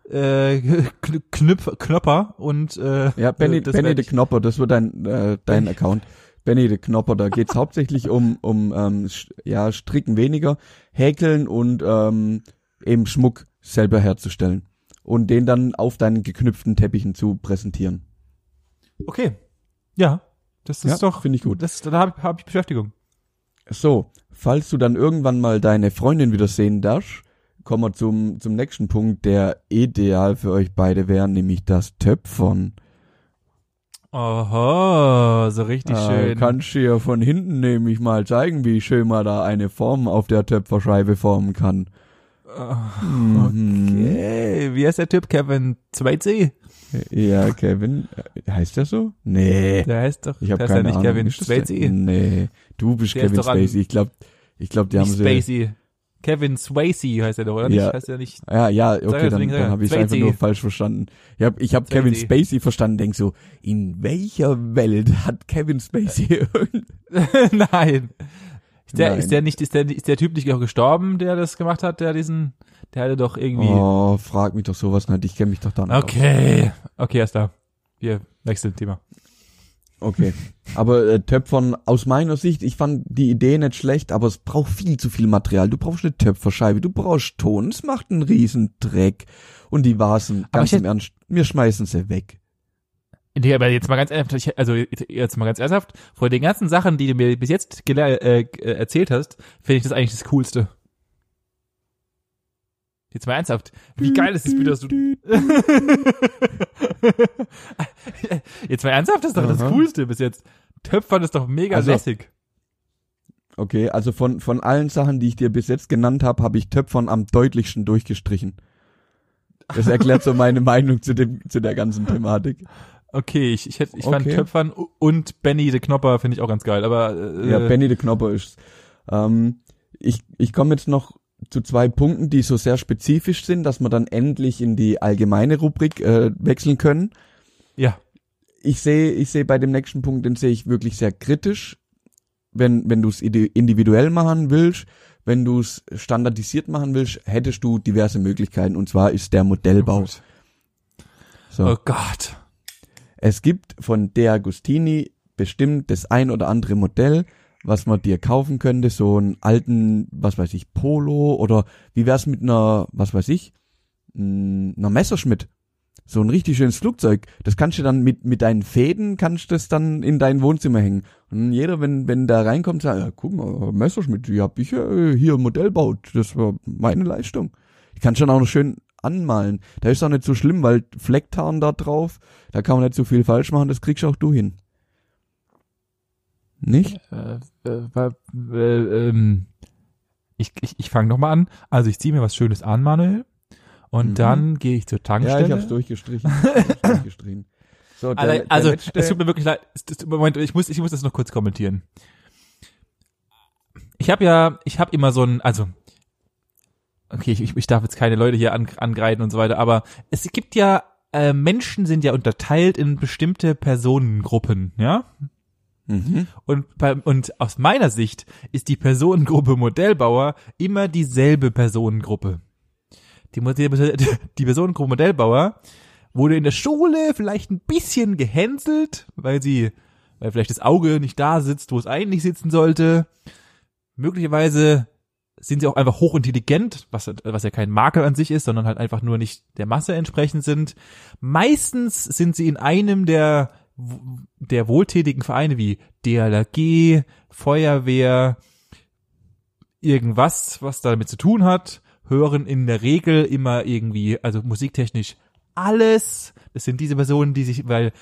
äh, [laughs] Kn- Knüpf, Knopper und äh, Ja, Benny, das Benny de Knopper, das wird dein, äh, dein Account. Benny de Knopper, da geht's [laughs] hauptsächlich um, um ähm, ja, Stricken weniger, Häkeln und ähm, eben Schmuck selber herzustellen. Und den dann auf deinen geknüpften Teppichen zu präsentieren. Okay. Ja. Das ist Ja, doch, finde ich gut. Das, da habe hab ich Beschäftigung. So, falls du dann irgendwann mal deine Freundin wieder sehen darfst, kommen wir zum, zum nächsten Punkt, der ideal für euch beide wäre, nämlich das Töpfern. Oho, so richtig Äh, schön. kannst du ja von hinten nämlich mal zeigen, wie schön man da eine Form auf der Töpferscheibe formen kann. Okay, wie heißt der Typ? Kevin 2C? Ja, Kevin, äh, heißt der so? Nee. Der heißt doch, Ich habe ja keine nicht Ahnung. Kevin? 2C. Nee, du bist Der Kevin Spacey. Ich glaube, ich glaube, die haben sie. Spacey. Kevin Swayze heißt er doch, oder Ja. nicht? Heißt er nicht? Ja, ja, okay, Sag dann, dann habe ich einfach Spacey. nur falsch verstanden. Ich habe ich hab Kevin Spacey. Spacey verstanden, denk so, in welcher Welt hat Kevin Spacey [laughs] [laughs] Nein. Ist der, Nein. ist der nicht, ist der, ist der Typ nicht auch gestorben, der das gemacht hat, der diesen, der hatte doch irgendwie. Oh, frag mich doch sowas nicht, ich kenne mich doch da nicht aus. okay. Okay, erst da. Wir wechseln Thema. Okay. Aber äh, Töpfern, aus meiner Sicht, ich fand die Idee nicht schlecht, aber es braucht viel zu viel Material. Du brauchst eine Töpferscheibe, du brauchst Ton, es macht einen riesen Dreck. Und die Vasen, Aber ganz im Ernst, wir schmeißen sie weg. Nee, aber jetzt mal ganz ernsthaft, ich- also jetzt mal ganz ernsthaft, von den ganzen Sachen, die du mir bis jetzt äh, äh, erzählt hast, finde ich das eigentlich das Coolste. Jetzt mal ernsthaft, wie geil ist es bitte, dass du... [laughs] jetzt mal ernsthaft, das ist doch das Aha. Coolste bis jetzt. Töpfern ist doch mega Also- lässig. Okay, also von, von allen Sachen, die ich dir bis jetzt genannt habe, habe ich Töpfern am deutlichsten durchgestrichen. Das erklärt so meine Meinung zu dem, zu der ganzen Thematik. Okay, ich, ich, hätte, ich fand Okay. Töpfern und Benny de Knopper finde ich auch ganz geil, aber äh, Ja, Benny de Knopper ist. Ähm, ich ich komme jetzt noch zu zwei Punkten, die so sehr spezifisch sind, dass wir dann endlich in die allgemeine Rubrik äh, wechseln können. ja, Ich sehe, ich sehe bei dem nächsten Punkt, den sehe ich wirklich sehr kritisch. Wenn wenn du es individuell machen willst, wenn du es standardisiert machen willst, hättest du diverse Möglichkeiten. Und zwar ist der Modellbau. So. oh Gott. Es gibt von De Agostini bestimmt das ein oder andere Modell, was man dir kaufen könnte, so einen alten, was weiß ich, Polo oder wie wär's mit einer, was weiß ich, einer Messerschmitt. So ein richtig schönes Flugzeug. Das kannst du dann mit, mit deinen Fäden, kannst du das dann in dein Wohnzimmer hängen. Und jeder, wenn, wenn da reinkommt, sagt, ja, guck mal, Messerschmitt, die hab ich äh, hier Modell baut. Das war meine Leistung. Kannst du dann auch noch schön anmalen. Da ist auch nicht so schlimm, weil Flecktarn da drauf, da kann man nicht so viel falsch machen, das kriegst auch du hin. Nicht? Äh, äh, äh, ähm, ich ich, ich fange nochmal an. Also ich ziehe mir was Schönes an, Manuel. Und Mhm. dann gehe ich zur Tankstelle. Ja, ich hab's durchgestrichen. Ich hab's [laughs] durchgestrichen. So, der, Allein, der also, letzte- es tut mir wirklich leid. Moment, ich muss, ich muss das noch kurz kommentieren. Ich habe ja, ich habe immer so ein, also, okay, ich, ich darf jetzt keine Leute hier an, angreifen und so weiter, aber es gibt ja, äh, Menschen sind ja unterteilt in bestimmte Personengruppen, ja? Mhm. Und, bei, und aus meiner Sicht ist die Personengruppe Modellbauer immer dieselbe Personengruppe. Die, die, die Personengruppe Modellbauer wurde in der Schule vielleicht ein bisschen gehänselt, weil sie, weil vielleicht das Auge nicht da sitzt, wo es eigentlich sitzen sollte. Möglicherweise sind sie auch einfach hochintelligent, was, was ja kein Makel an sich ist, sondern halt einfach nur nicht der Masse entsprechend sind. Meistens sind sie in einem der, der wohltätigen Vereine wie DLRG, Feuerwehr, irgendwas, was damit zu tun hat, hören in der Regel immer irgendwie, also musiktechnisch alles. Das sind diese Personen, die sich, weil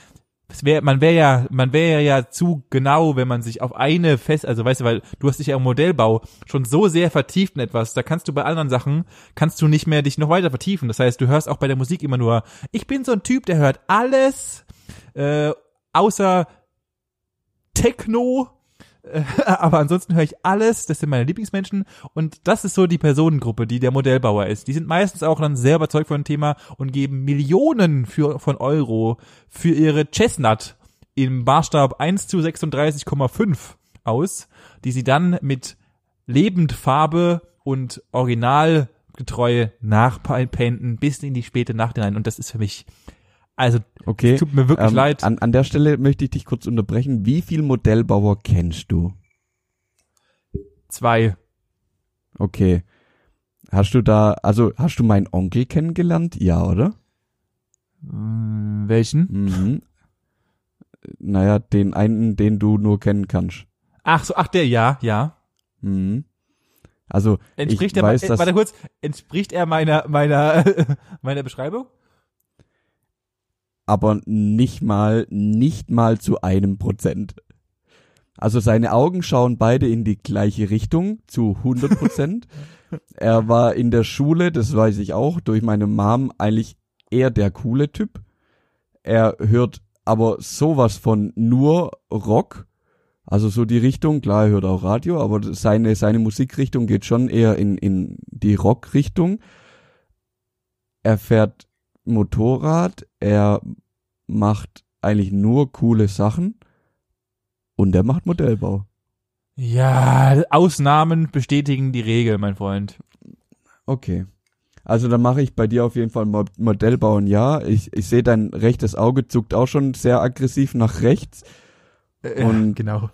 es wär, man wäre ja, man wäre ja zu genau, wenn man sich auf eine fest, also weißt du, weil du hast dich ja im Modellbau schon so sehr vertieft in etwas, da kannst du bei anderen Sachen, kannst du nicht mehr dich noch weiter vertiefen. Das heißt, du hörst auch bei der Musik immer nur, ich bin so ein Typ, der hört alles, äh, außer Techno, [laughs] aber ansonsten höre ich alles, das sind meine Lieblingsmenschen und das ist so die Personengruppe, die der Modellbauer ist. Die sind meistens auch dann sehr überzeugt von dem Thema und geben Millionen für, von Euro für ihre Chestnut im Maßstab 1 zu 36,5 aus, die sie dann mit Lebendfarbe und originalgetreu nachpainten bis in die späte Nacht hinein und das ist für mich also Okay. tut mir wirklich ähm, leid. An, an der Stelle möchte ich dich kurz unterbrechen. Wie viel Modellbauer kennst du? Zwei. Okay. Hast du da, also hast du meinen Onkel kennengelernt? Ja, oder? Hm, Welchen? Mhm. Naja, den einen, den du nur kennen kannst. Ach so, ach der, ja, ja. Mhm. Also, Entspricht ich er, weiß, äh, dass, warte kurz, entspricht er meiner, meiner, [laughs] meiner Beschreibung? Aber nicht mal, nicht mal zu einem Prozent. Also seine Augen schauen beide in die gleiche Richtung, zu 100 Prozent. [laughs] er war in der Schule, das weiß ich auch, durch meine Mom eigentlich eher der coole Typ. Er hört aber sowas von nur Rock, also so die Richtung, klar, er hört auch Radio, aber seine, seine Musikrichtung geht schon eher in, in die Rockrichtung. Er fährt Motorrad, er macht eigentlich nur coole Sachen und er macht Modellbau. Ja, Ausnahmen bestätigen die Regel, mein Freund. Okay. Also dann mache ich bei dir auf jeden Fall Mo Modellbau ein Ja. Ich, ich sehe dein rechtes Auge zuckt auch schon sehr aggressiv nach rechts Und- [laughs] genau.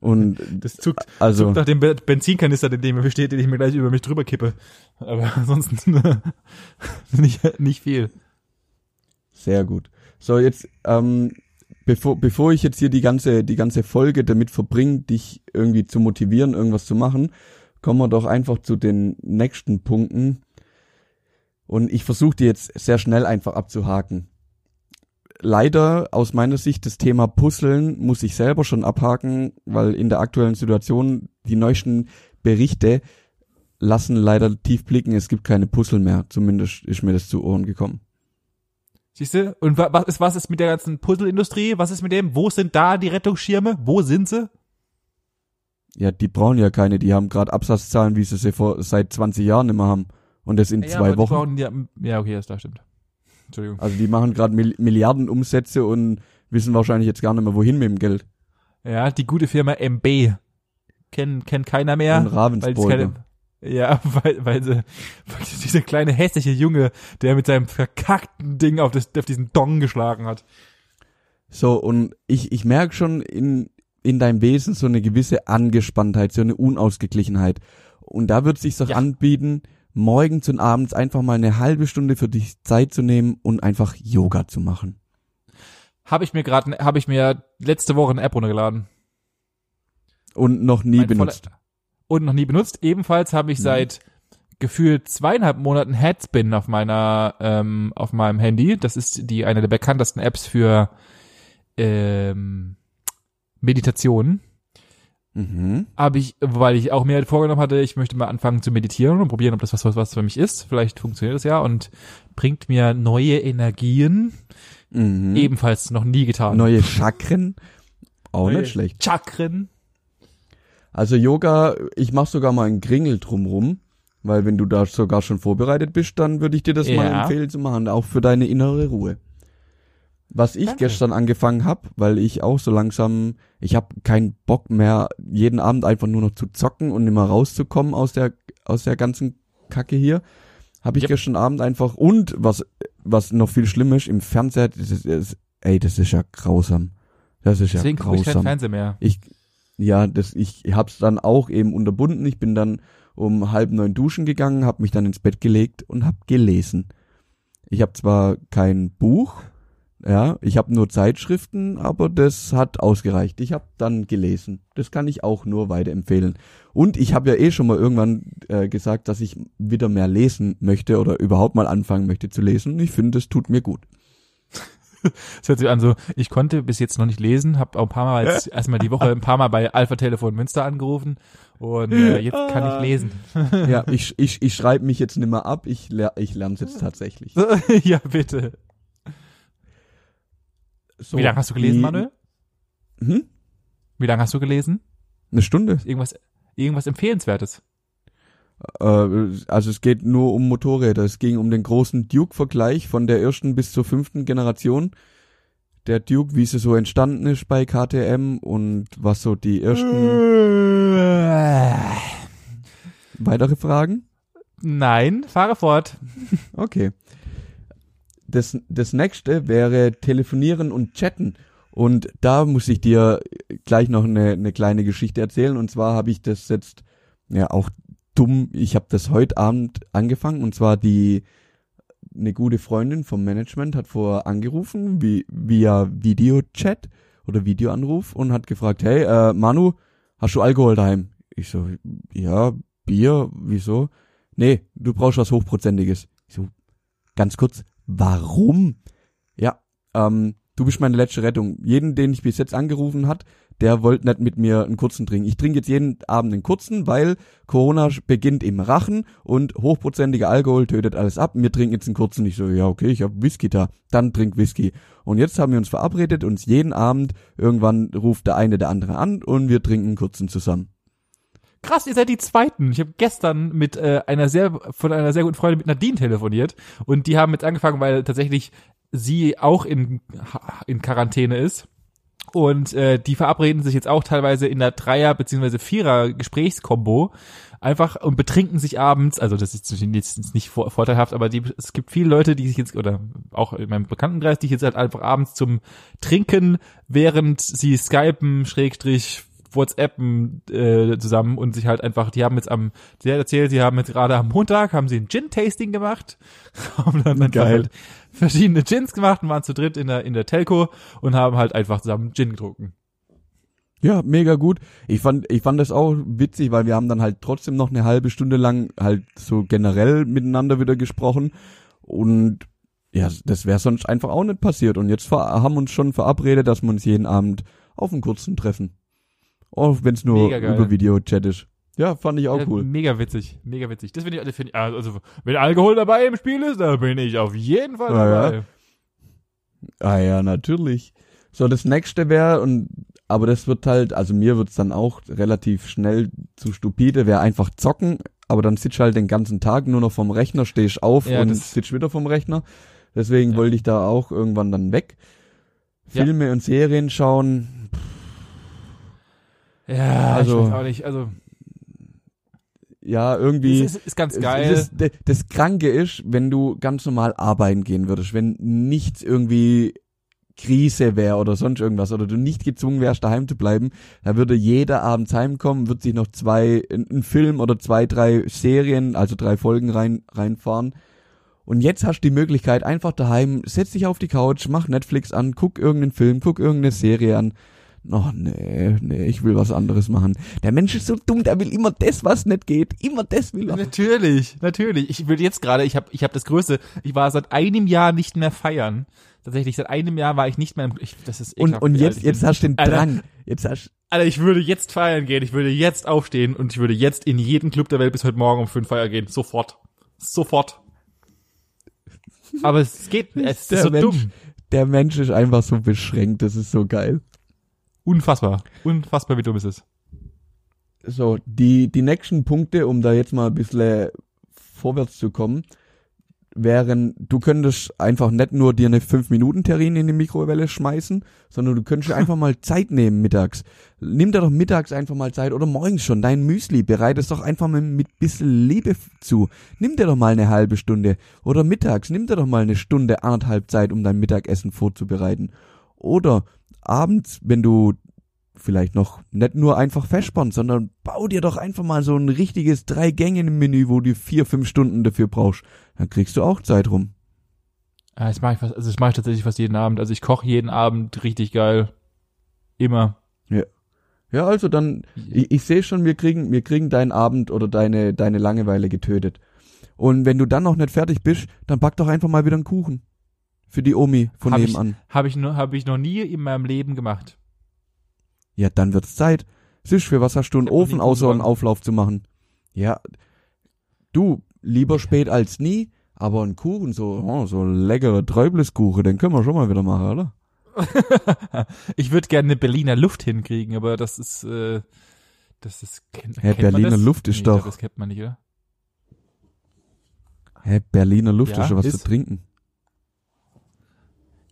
und Das zuckt, also zuckt nach dem Be- Benzinkanister, in dem besteht, den ich mir gleich über mich drüber kippe. Aber [laughs] ansonsten [laughs] nicht, nicht viel. Sehr gut. So, jetzt, ähm, bevor, bevor ich jetzt hier die ganze, die ganze Folge damit verbringe, dich irgendwie zu motivieren, irgendwas zu machen, kommen wir doch einfach zu den nächsten Punkten. Und ich versuche die jetzt sehr schnell einfach abzuhaken. Leider aus meiner Sicht das Thema Puzzeln muss ich selber schon abhaken, weil in der aktuellen Situation die neuesten Berichte lassen leider tief blicken, es gibt keine Puzzle mehr. Zumindest ist mir das zu Ohren gekommen. Siehst du? Und wa- was ist, was ist mit der ganzen Puzzleindustrie? Was ist mit dem? Wo sind da die Rettungsschirme? Wo sind sie? Ja, die brauchen ja keine, die haben gerade Absatzzahlen, wie sie sie vor seit 20 Jahren immer haben. Und das in Ja, zwei Wochen. brauchen Ja, ja, okay, das da stimmt. Entschuldigung. Also die machen gerade Mil Milliarden Umsätze und wissen wahrscheinlich jetzt gar nicht mehr, wohin mit dem Geld. Ja, die gute Firma MB. Kennt, kennt keiner mehr. und Ravensburger. Ja, [laughs] weil, weil, sie, weil dieser kleine hässliche Junge, der mit seinem verkackten Ding auf, das, auf diesen Dong geschlagen hat. So, und ich, ich merke schon in, in deinem Wesen so eine gewisse Angespanntheit, so eine Unausgeglichenheit. Und da wird sich doch Ja. anbieten, morgens und abends einfach mal eine halbe Stunde für dich Zeit zu nehmen und einfach Yoga zu machen. Habe ich mir gerade, habe ich mir letzte Woche eine App runtergeladen. Und noch nie Mein benutzt. voller- Und noch nie benutzt. Ebenfalls habe ich Mhm. seit gefühlt zweieinhalb Monaten Headspin auf meiner, ähm, auf meinem Handy. Das ist die eine der bekanntesten Apps für ähm, Meditation. Mhm. Habe ich, weil ich auch mir vorgenommen hatte, ich möchte mal anfangen zu meditieren und probieren, ob das was, was, was für mich ist. Vielleicht funktioniert das ja und bringt mir neue Energien. Mhm. Ebenfalls noch nie getan. Neue Chakren. Auch Neue nicht schlecht. Chakren. Also Yoga, ich mach sogar mal einen Kringel drumrum, weil wenn du da sogar schon vorbereitet bist, dann würde ich dir das mal Ja. empfehlen zu machen, auch für deine innere Ruhe. Was ich Danke. gestern angefangen habe, weil ich auch so langsam, ich habe keinen Bock mehr, jeden Abend einfach nur noch zu zocken und immer rauszukommen aus der aus der ganzen Kacke hier, habe ich Yep. gestern Abend einfach und was was noch viel schlimmer ist im Fernseher, das ist, das, ey, das ist ja grausam. Das ist Deswegen ja gucke ich keinen grausam. Fernseher mehr. Ich, ja, das, ich hab's dann auch eben unterbunden. Ich bin dann um halb neun duschen gegangen, hab mich dann ins Bett gelegt und hab gelesen. Ich habe zwar kein Buch, ja, ich habe nur Zeitschriften, aber das hat ausgereicht. Ich habe dann gelesen. Das kann ich auch nur weiterempfehlen. Und ich habe ja eh schon mal irgendwann äh, gesagt, dass ich wieder mehr lesen möchte oder überhaupt mal anfangen möchte zu lesen. Ich finde, das tut mir gut. Es hört sich an so, ich konnte bis jetzt noch nicht lesen, habe auch ein paar Mal jetzt erstmal die Woche ein paar Mal bei Alpha Telefon Münster angerufen und äh, jetzt kann ich lesen. [laughs] Ja, [laughs] ich, ich, ich schreibe mich jetzt nicht mehr ab, ich, ler ich lerne es jetzt tatsächlich. [laughs] ja, bitte. So, Wie lange hast du gelesen, die- Manuel? Hm? Wie lange hast du gelesen? Eine Stunde. Irgendwas, irgendwas Empfehlenswertes. Äh, also es geht nur um Motorräder. Es ging um den großen Duke-Vergleich von der ersten bis zur fünften Generation. Der Duke, wie sie so entstanden ist bei KTM und was so die ersten [laughs] weitere Fragen. Nein, fahre fort. [laughs] Okay. Das, das nächste wäre telefonieren und chatten. Und da muss ich dir gleich noch eine, eine kleine Geschichte erzählen. Und zwar habe ich das jetzt, ja auch dumm, ich habe das heute Abend angefangen. Und zwar die, eine gute Freundin vom Management hat vor angerufen, wie, via Videochat oder Videoanruf und hat gefragt, hey, äh, Manu, hast du Alkohol daheim? Ich so, ja, Bier, wieso? Nee, du brauchst was Hochprozentiges. Ich so, ganz kurz, warum? Ja, ähm, du bist meine letzte Rettung. Jeden, den ich bis jetzt angerufen hat, der wollte nicht mit mir einen kurzen trinken. Ich trinke jetzt jeden Abend einen kurzen, weil Corona beginnt im Rachen und hochprozentiger Alkohol tötet alles ab. Wir trinken jetzt einen kurzen. Ich so, ja, okay, ich hab Whisky da. Dann trink Whisky. Und jetzt haben wir uns verabredet, uns jeden Abend, irgendwann ruft der eine der andere an und wir trinken einen kurzen zusammen. Krass, ihr seid die Zweiten. Ich habe gestern mit äh, einer sehr von einer sehr guten Freundin mit Nadine telefoniert und die haben jetzt angefangen, weil tatsächlich sie auch in in Quarantäne ist und äh, die verabreden sich jetzt auch teilweise in der Dreier beziehungsweise Vierer Gesprächskombo einfach und betrinken sich abends. Also das ist jetzt nicht vor, vorteilhaft, aber die, es gibt viele Leute, die sich jetzt oder auch in meinem Bekanntenkreis, die sich jetzt halt einfach abends zum Trinken, während sie skypen Schrägstrich WhatsAppen äh, zusammen und sich halt einfach, die haben jetzt am, sie hat erzählt, sie haben jetzt gerade am Montag, haben sie ein Gin-Tasting gemacht, [laughs] haben dann einfach Geil. halt verschiedene Gins gemacht und waren zu dritt in der, in der Telco und haben halt einfach zusammen Gin getrunken. Ja, mega gut. Ich fand, ich fand das auch witzig, weil wir haben dann halt trotzdem noch eine halbe Stunde lang halt so generell miteinander wieder gesprochen und ja, das wäre sonst einfach auch nicht passiert. Und jetzt haben uns schon verabredet, dass wir uns jeden Abend auf einen kurzen treffen. Auch wenn es nur über Video-Chat ist. Ja, fand ich auch Ja, cool. Mega witzig, mega witzig. Das finde ich, das finde ich, also, wenn Alkohol dabei im Spiel ist, da bin ich auf jeden Fall Ja, ja. dabei. Ah ja, natürlich. So, das nächste wäre, und aber das wird halt, also mir wird's dann auch relativ schnell zu stupide, wäre einfach zocken, aber dann sitzt halt den ganzen Tag nur noch vom Rechner, stehst auf Ja, und sitzt wieder vom Rechner. Deswegen Ja. wollte ich da auch irgendwann dann weg. Filme und Serien schauen. Ja, Also- ich weiß auch nicht, also, Ja, irgendwie. ist, ist, ist ganz geil. Das, das, das Kranke ist, wenn du ganz normal arbeiten gehen würdest, wenn nichts irgendwie Krise wäre oder sonst irgendwas oder du nicht gezwungen wärst, daheim zu bleiben, da würde jeder abends heimkommen, wird sich noch zwei, ein Film oder zwei, drei Serien, also drei Folgen rein, reinfahren. Und jetzt hast du die Möglichkeit, einfach daheim, setz dich auf die Couch, mach Netflix an, guck irgendeinen Film, guck irgendeine Serie an. Oh, nee, nee, ich will was anderes machen. Der Mensch ist so dumm, der will immer das, was nicht geht. Immer das will er. Natürlich, natürlich. Ich will jetzt gerade, ich habe ich hab das Größte, ich war seit einem Jahr nicht mehr feiern. Tatsächlich, seit einem Jahr war ich nicht mehr im, ich, das ist Und, ekelhaft, und wie jetzt, jetzt hast du den Alter, Drang. Jetzt hast Alter, ich würde jetzt feiern gehen, ich würde jetzt aufstehen und ich würde jetzt in jeden Club der Welt bis heute Morgen um fünf feiern gehen. Sofort. Sofort. Aber es geht, es ist Der so Mensch. dumm. der Mensch ist einfach so beschränkt, das ist so geil. Unfassbar. Unfassbar, wie dumm es ist. So, die, die nächsten Punkte, um da jetzt mal ein bisschen vorwärts zu kommen, wären, du könntest einfach nicht nur dir eine 5-Minuten-Terrine in die Mikrowelle schmeißen, sondern du könntest einfach mal [laughs] Zeit nehmen mittags. Nimm dir doch mittags einfach mal Zeit oder morgens schon dein Müsli, bereite es doch einfach mal mit bisschen Liebe zu. Nimm dir doch mal eine halbe Stunde oder mittags, nimm dir doch mal eine Stunde, anderthalb Zeit, um dein Mittagessen vorzubereiten. Oder abends, wenn du vielleicht noch nicht nur einfach festspannen, sondern bau dir doch einfach mal so ein richtiges Drei-Gänge-Menü, wo du vier, fünf Stunden dafür brauchst. Dann kriegst du auch Zeit rum. Ah, das mache ich fast, also das mache ich tatsächlich fast jeden Abend. Also ich koche jeden Abend richtig geil. Immer. Ja, also dann, ich, ich sehe schon, wir kriegen, wir kriegen deinen Abend oder deine, deine Langeweile getötet. Und wenn du dann noch nicht fertig bist, dann back doch einfach mal wieder einen Kuchen. Für die Omi von Hab nebenan. Habe ich, hab ich noch nie in meinem Leben gemacht. Ja, dann wird's Zeit. Sisch, für was hast du einen Ofen außer einen Auflauf zu machen? Ja, du, lieber spät als nie, aber ein Kuchen, so, oh, so leckere Träubleskuchen, den können wir schon mal wieder machen, oder? [laughs] ich würde gerne eine Berliner Luft hinkriegen, aber das ist, äh, das ist, kennt, Hä, kennt Berliner das? Luft ist Nee, doch- Das kennt man nicht, oder? Hä, Berliner Luft Ja, ist ja was ist. zu trinken.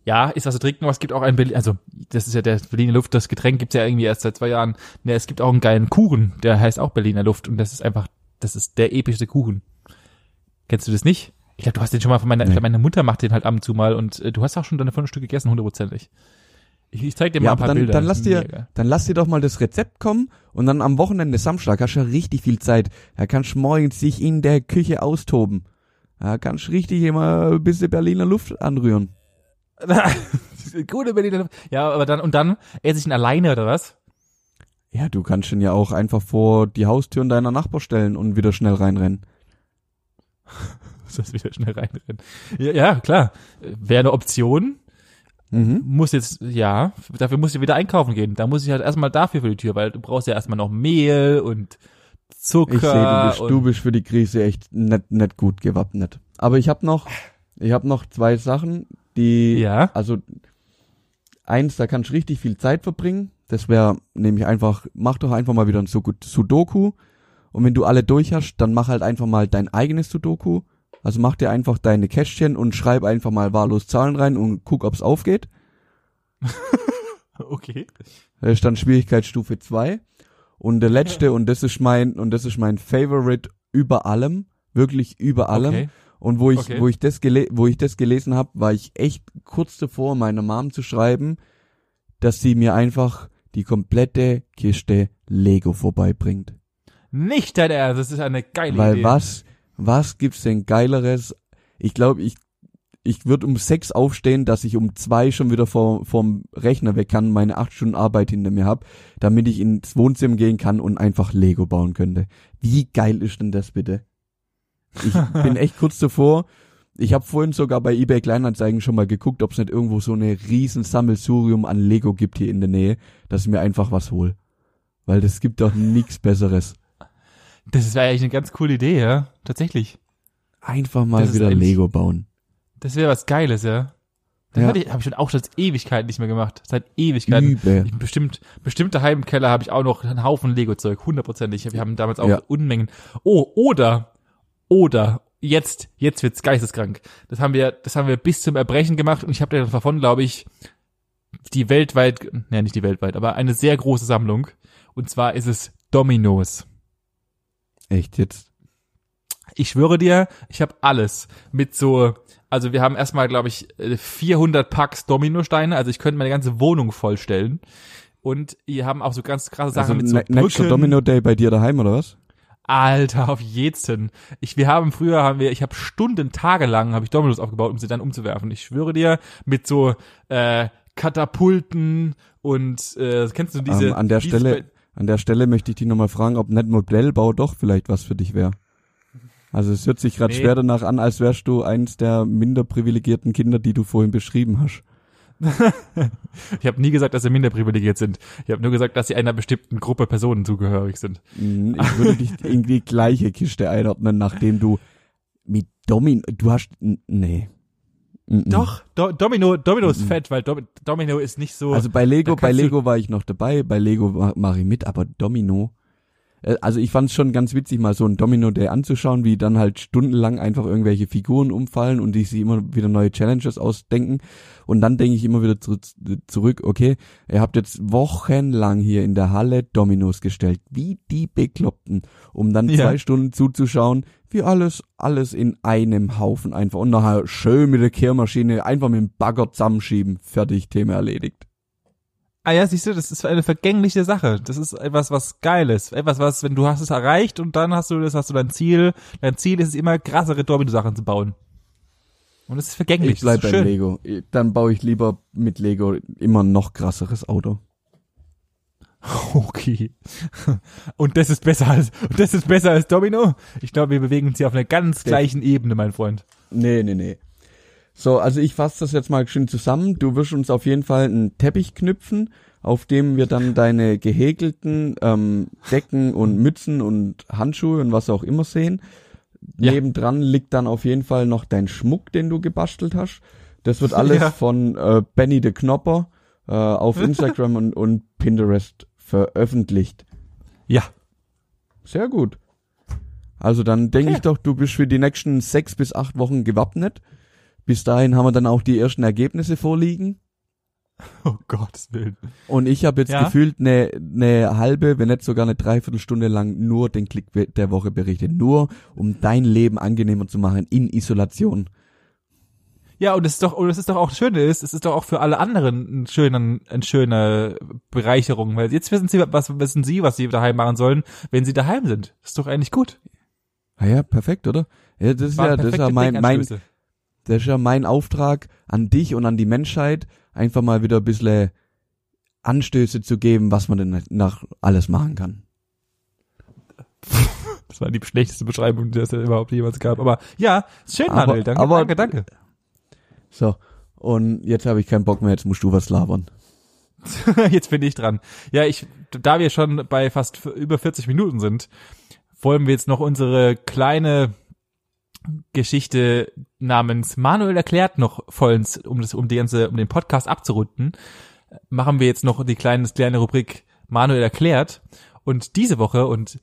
Ja, ist was zu trinken, aber es gibt auch ein Berlin, also das ist ja der Berliner Luft, das Getränk gibt's ja irgendwie erst seit zwei Jahren. Ne, es gibt auch einen geilen Kuchen, der heißt auch Berliner Luft und das ist einfach, das ist der epischste Kuchen. Kennst du das nicht? Ich glaube, du hast den schon mal von meiner, Nee. meine Mutter macht den halt ab und zu mal und äh, du hast auch schon deine fünf Stück gegessen, hundertprozentig. Ich, ich zeig dir mal Ja, ein paar dann, Bilder. dann lass dir, Mega. dann lass dir doch mal das Rezept kommen und dann am Wochenende Samstag hast du ja richtig viel Zeit. Da kannst du morgens dich in der Küche austoben. Da kannst du richtig immer ein bisschen Berliner Luft anrühren. [laughs] Gute Berliner Luft. Ja, aber dann, und dann esse ich ihn alleine, oder was? Ja, du kannst ihn ja auch einfach vor die Haustüren deiner Nachbar stellen und wieder schnell reinrennen. [laughs] Das wieder schnell reinrennen. Ja, ja klar. Wäre eine Option. Mhm. Muss jetzt, ja, dafür muss ich wieder einkaufen gehen. Da muss ich halt erstmal dafür für die Tür, weil du brauchst ja erstmal noch Mehl und Zucker. Ich sehe, du du bist für die Krise echt nicht, nicht gut gewappnet. Aber ich habe noch, ich habe noch zwei Sachen, die, Ja. also eins, da kannst du richtig viel Zeit verbringen. Das wäre nämlich einfach, mach doch einfach mal wieder ein Sudoku. Und wenn du alle durch hast, dann mach halt einfach mal dein eigenes Sudoku. Also mach dir einfach deine Kästchen und schreib einfach mal wahllos Zahlen rein und guck, ob's aufgeht. [laughs] Okay. Das ist dann Schwierigkeitsstufe 2. Und der letzte, und das ist mein, und das ist mein Favorite über allem, wirklich über allem. Okay. Und wo ich, Okay. wo ich das gele wo ich das gelesen habe, war ich echt kurz davor, meiner Mom zu schreiben, dass sie mir einfach die komplette Kiste Lego vorbeibringt. Nicht dein Ernst, das ist eine geile Weil Idee. was, was gibt's denn geileres? Ich glaube, ich, ich würde um sechs aufstehen, dass ich um zwei schon wieder vor, vom Rechner weg kann, meine acht Stunden Arbeit hinter mir hab, damit ich ins Wohnzimmer gehen kann und einfach Lego bauen könnte. Wie geil ist denn das bitte? Ich bin echt kurz davor. Ich habe vorhin sogar bei eBay Kleinanzeigen schon mal geguckt, ob es nicht irgendwo so eine riesen Sammelsurium an Lego gibt hier in der Nähe, dass ich mir einfach was hol. Weil das gibt doch nix Besseres. Das wäre eigentlich eine ganz coole Idee, ja. Tatsächlich. Einfach mal wieder Lego bauen. Das wäre was Geiles, ja. Das Ja. habe ich, hab ich schon auch schon seit Ewigkeiten nicht mehr gemacht. Seit Ewigkeiten. Übel. Ich, bestimmt, bestimmt daheim im Keller habe ich auch noch einen Haufen Lego-Zeug, hundertprozentig. Wir haben damals auch Ja. Unmengen. Oh, oder, oder, jetzt, jetzt wird's geisteskrank. Das haben wir, das haben wir bis zum Erbrechen gemacht und ich habe davon, glaube ich, die weltweit, ne, nicht die weltweit, aber eine sehr große Sammlung. Und zwar ist es Dominos. Echt jetzt? Ich schwöre dir, ich habe alles mit so, also wir haben erstmal, glaube ich, äh, 400 Packs Dominosteine, also ich könnte meine ganze Wohnung vollstellen. Und wir haben auch so ganz krasse Sachen Also mit so ne- nächster Brücken. Domino Day bei dir daheim oder was? Alter, auf jeden. Ich, wir haben früher, haben wir, ich habe Stunden, tagelang habe ich Dominos aufgebaut, um sie dann umzuwerfen. Ich schwöre dir, mit so äh, Katapulten und äh, kennst du diese ähm, an der diese- Stelle, an der Stelle möchte ich dich nochmal fragen, ob nicht Modellbau doch vielleicht was für dich wäre. Also es hört sich gerade Nee. schwer danach an, als wärst du eins der minder privilegierten Kinder, die du vorhin beschrieben hast. [laughs] Ich habe nie gesagt, dass sie minder privilegiert sind. Ich habe nur gesagt, dass sie einer bestimmten Gruppe Personen zugehörig sind. Mm, Ich würde dich [laughs] in die gleiche Kiste einordnen, nachdem du mit Domin, du hast, nee. Doch, Do Domino, Domino ist Mhm. fett, weil Dom Domino ist nicht so. Also bei Lego, bei Lego war ich noch dabei, bei Lego ma- mache ich mit, aber Domino. Äh, Also ich fand es schon ganz witzig, mal so ein Domino Day anzuschauen, wie dann halt stundenlang einfach irgendwelche Figuren umfallen und die sich immer wieder neue Challenges ausdenken. Und dann denke ich immer wieder zu, zurück, okay, ihr habt jetzt wochenlang hier in der Halle Dominos gestellt, wie die Bekloppten, um dann Ja. zwei Stunden zuzuschauen, wie alles, alles in einem Haufen einfach und nachher schön mit der Kehrmaschine einfach mit dem Bagger zusammenschieben, fertig, Thema erledigt. Ah ja, siehst du, das ist eine vergängliche Sache. Das ist etwas, was Geiles. Etwas, was, wenn du hast es erreicht und dann hast du das, hast du dein Ziel. Dein Ziel ist es immer, krassere Domino-Sachen zu bauen. Und es ist vergänglich. Ich bleib beim ist schön. Lego. Dann baue ich lieber mit Lego immer noch krasseres Auto. [laughs] Okay. Und das ist besser als, und das ist besser als Domino? Ich glaube, wir bewegen uns hier auf einer ganz gleichen Ebene, mein Freund. Nee, nee, nee. So, also ich fasse das jetzt mal schön zusammen. Du wirst uns auf jeden Fall einen Teppich knüpfen, auf dem wir dann deine gehäkelten ähm, Decken und Mützen und Handschuhe und was auch immer sehen. Ja. Nebendran liegt dann auf jeden Fall noch dein Schmuck, den du gebastelt hast. Das wird alles Ja. von äh, Benny the Knopper äh, auf [laughs] Instagram und, und Pinterest veröffentlicht. Ja. Sehr gut. Also dann denke Okay. ich doch, du bist für die nächsten sechs bis acht Wochen gewappnet. Bis dahin haben wir dann auch die ersten Ergebnisse vorliegen. [laughs] Oh Gottes Willen. Und ich habe jetzt Ja. gefühlt eine, eine halbe, wenn nicht sogar eine Dreiviertelstunde lang nur den Klick der Woche berichtet. Nur um dein Leben angenehmer zu machen in Isolation. Ja, und es ist doch, und es ist doch auch das Schöne ist, es ist doch auch für alle anderen ein schöner, eine schöne Bereicherung, weil jetzt wissen sie, was wissen sie, was sie daheim machen sollen, wenn sie daheim sind. Das ist doch eigentlich gut. Ah ja, perfekt, oder? Ja, das ist ja, das ist ja mein, mein. Das ist ja mein Auftrag an dich und an die Menschheit, einfach mal wieder ein bisschen Anstöße zu geben, was man denn nach alles machen kann. [laughs] Das war die schlechteste Beschreibung, die es überhaupt jemals gab. Aber ja, schön, Aber- Manuel. Danke, aber- danke, danke. So. Und jetzt habe ich keinen Bock mehr, jetzt musst du was labern. [laughs] Jetzt bin ich dran. Ja, ich, da wir schon bei fast über 40 Minuten sind, wollen wir jetzt noch unsere kleine Geschichte namens Manuel erklärt noch vollends, um das, um die ganze, um den Podcast abzurunden, machen wir jetzt noch die kleine, kleine Rubrik Manuel erklärt. Und diese Woche und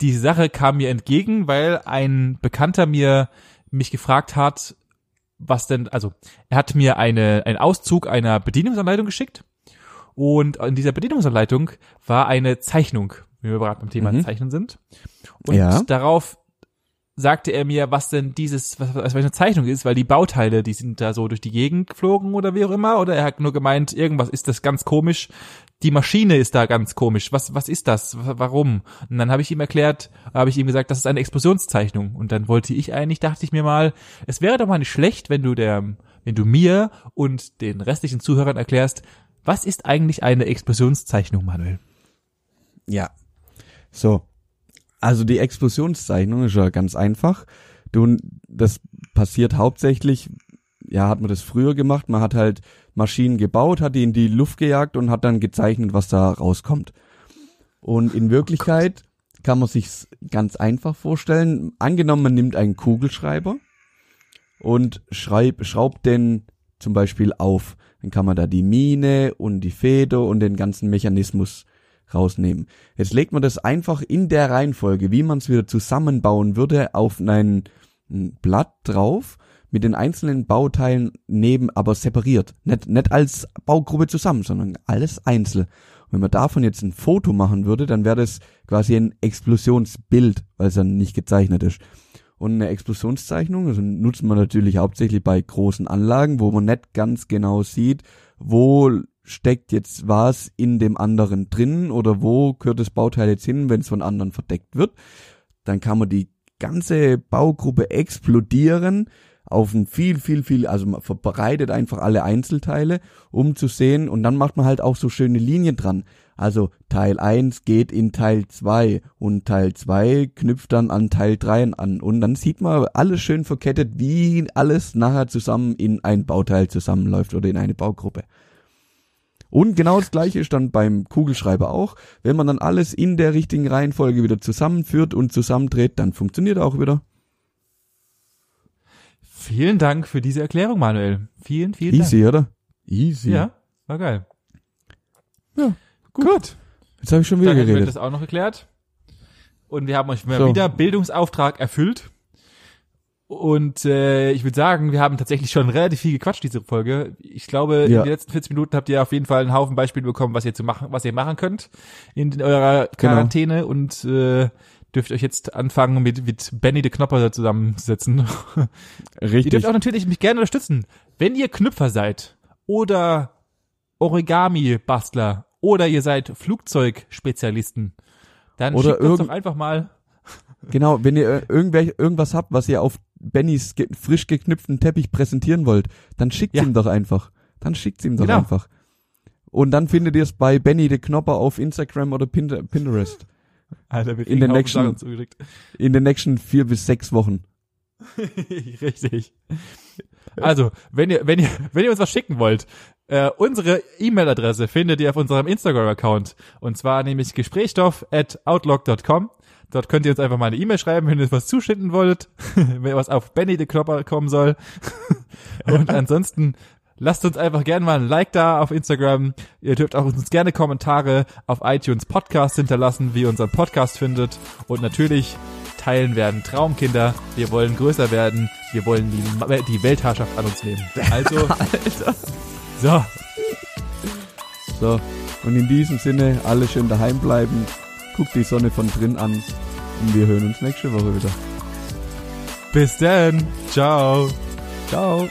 diese Sache kam mir entgegen, weil ein Bekannter mir mich gefragt hat, was denn, also er hat mir eine, einen Auszug einer Bedienungsanleitung geschickt und in dieser Bedienungsanleitung war eine Zeichnung, wie wir gerade beim Thema Mhm. Zeichnen sind. Und Ja. darauf sagte er mir, was denn dieses, was, was für eine Zeichnung ist, weil die Bauteile, die sind da so durch die Gegend geflogen oder wie auch immer, oder er hat nur gemeint, irgendwas ist das ganz komisch, die Maschine ist da ganz komisch, was, was ist das, Wa- warum? Und dann habe ich ihm erklärt, habe ich ihm gesagt, das ist eine Explosionszeichnung und dann wollte ich eigentlich, dachte ich mir mal, es wäre doch mal nicht schlecht, wenn du der, wenn du mir und den restlichen Zuhörern erklärst, was ist eigentlich eine Explosionszeichnung, Manuel? Ja. So. Also die Explosionszeichnung ist ja ganz einfach. Du, das passiert hauptsächlich, ja, hat man das früher gemacht. Man hat halt Maschinen gebaut, hat die in die Luft gejagt und hat dann gezeichnet, was da rauskommt. Und in Wirklichkeit kann man sich's ganz einfach vorstellen. Angenommen, man nimmt einen Kugelschreiber und schreib, schraubt den zum Beispiel auf. Dann kann man da die Mine und die Feder und den ganzen Mechanismus rausnehmen. Jetzt legt man das einfach in der Reihenfolge, wie man es wieder zusammenbauen würde, auf ein, Blatt drauf mit den einzelnen Bauteilen neben, aber separiert. Nicht, nicht als Baugruppe zusammen, sondern alles einzeln. Und wenn man davon jetzt ein Foto machen würde, dann wäre das quasi ein Explosionsbild, weil es dann nicht gezeichnet ist. Und eine Explosionszeichnung, also nutzt man natürlich hauptsächlich bei großen Anlagen, wo man nicht ganz genau sieht, wo steckt jetzt was in dem anderen drin oder wo gehört das Bauteil jetzt hin, wenn es von anderen verdeckt wird. Dann kann man die ganze Baugruppe explodieren, auf ein viel, viel, viel, also man verbreitet einfach alle Einzelteile, um zu sehen und dann macht man halt auch so schöne Linien dran. Also Teil 1 geht in Teil 2 und Teil 2 knüpft dann an Teil 3 an und dann sieht man alles schön verkettet, wie alles nachher zusammen in ein Bauteil zusammenläuft oder in eine Baugruppe. Und genau das gleiche ist dann beim Kugelschreiber auch. Wenn man dann alles in der richtigen Reihenfolge wieder zusammenführt und zusammendreht, dann funktioniert er auch wieder. Vielen Dank für diese Erklärung, Manuel. Vielen, vielen Easy, Dank. oder? Easy. Ja, war geil. Ja, Gut. Jetzt habe ich schon wieder Dann geredet. das auch noch erklärt. Und wir haben euch mal So. wieder Bildungsauftrag erfüllt. Und äh, ich würde sagen, wir haben tatsächlich schon relativ viel gequatscht diese Folge. Ich glaube, Ja. in den letzten 40 Minuten habt ihr auf jeden Fall einen Haufen Beispiele bekommen, was ihr zu machen, was ihr machen könnt in eurer Genau. Quarantäne und äh, dürft euch jetzt anfangen, mit, mit Benny de Knopper da zusammenzusetzen. [laughs] Ihr Richtig. dürft auch natürlich mich gerne unterstützen. Wenn ihr Knüpfer seid oder Origami-Bastler oder ihr seid Flugzeugspezialisten, dann Oder schickt uns doch einfach mal. Genau, wenn ihr äh, irgendwelche, irgendwas habt, was ihr auf Bennys ge frisch geknüpften Teppich präsentieren wollt, dann schickt's Ja. ihm doch einfach. Dann schickt's ihm doch Genau. einfach. Und dann findet ihr es bei Benny de Knopper auf Instagram oder Pin- Pinterest. Alter, wir In den nächsten-. In den nächsten vier bis sechs Wochen. [laughs] Richtig. Also, wenn ihr, wenn ihr, wenn ihr uns was schicken wollt, äh, unsere E-Mail-Adresse findet ihr auf unserem Instagram-Account. Und zwar nämlich gesprächstoff at outlook.com. Dort könnt ihr uns einfach mal eine E-Mail schreiben, wenn ihr was zuschicken wollt, [laughs] wenn was auf Benny de Klopper kommen soll. [laughs] Und ansonsten lasst uns einfach gerne mal ein Like da auf Instagram. Ihr dürft auch uns gerne Kommentare auf iTunes Podcast hinterlassen, wie ihr unseren Podcast findet. Und natürlich teilen werden Traumkinder. Wir wollen größer werden. Wir wollen die, die Weltherrschaft an uns nehmen. [laughs] Also, so, So. Und in diesem Sinne, alle schön daheim bleiben. Guckt die Sonne von drin an. Und wir hören uns nächste Woche wieder. bis dann. Ciao. Ciao.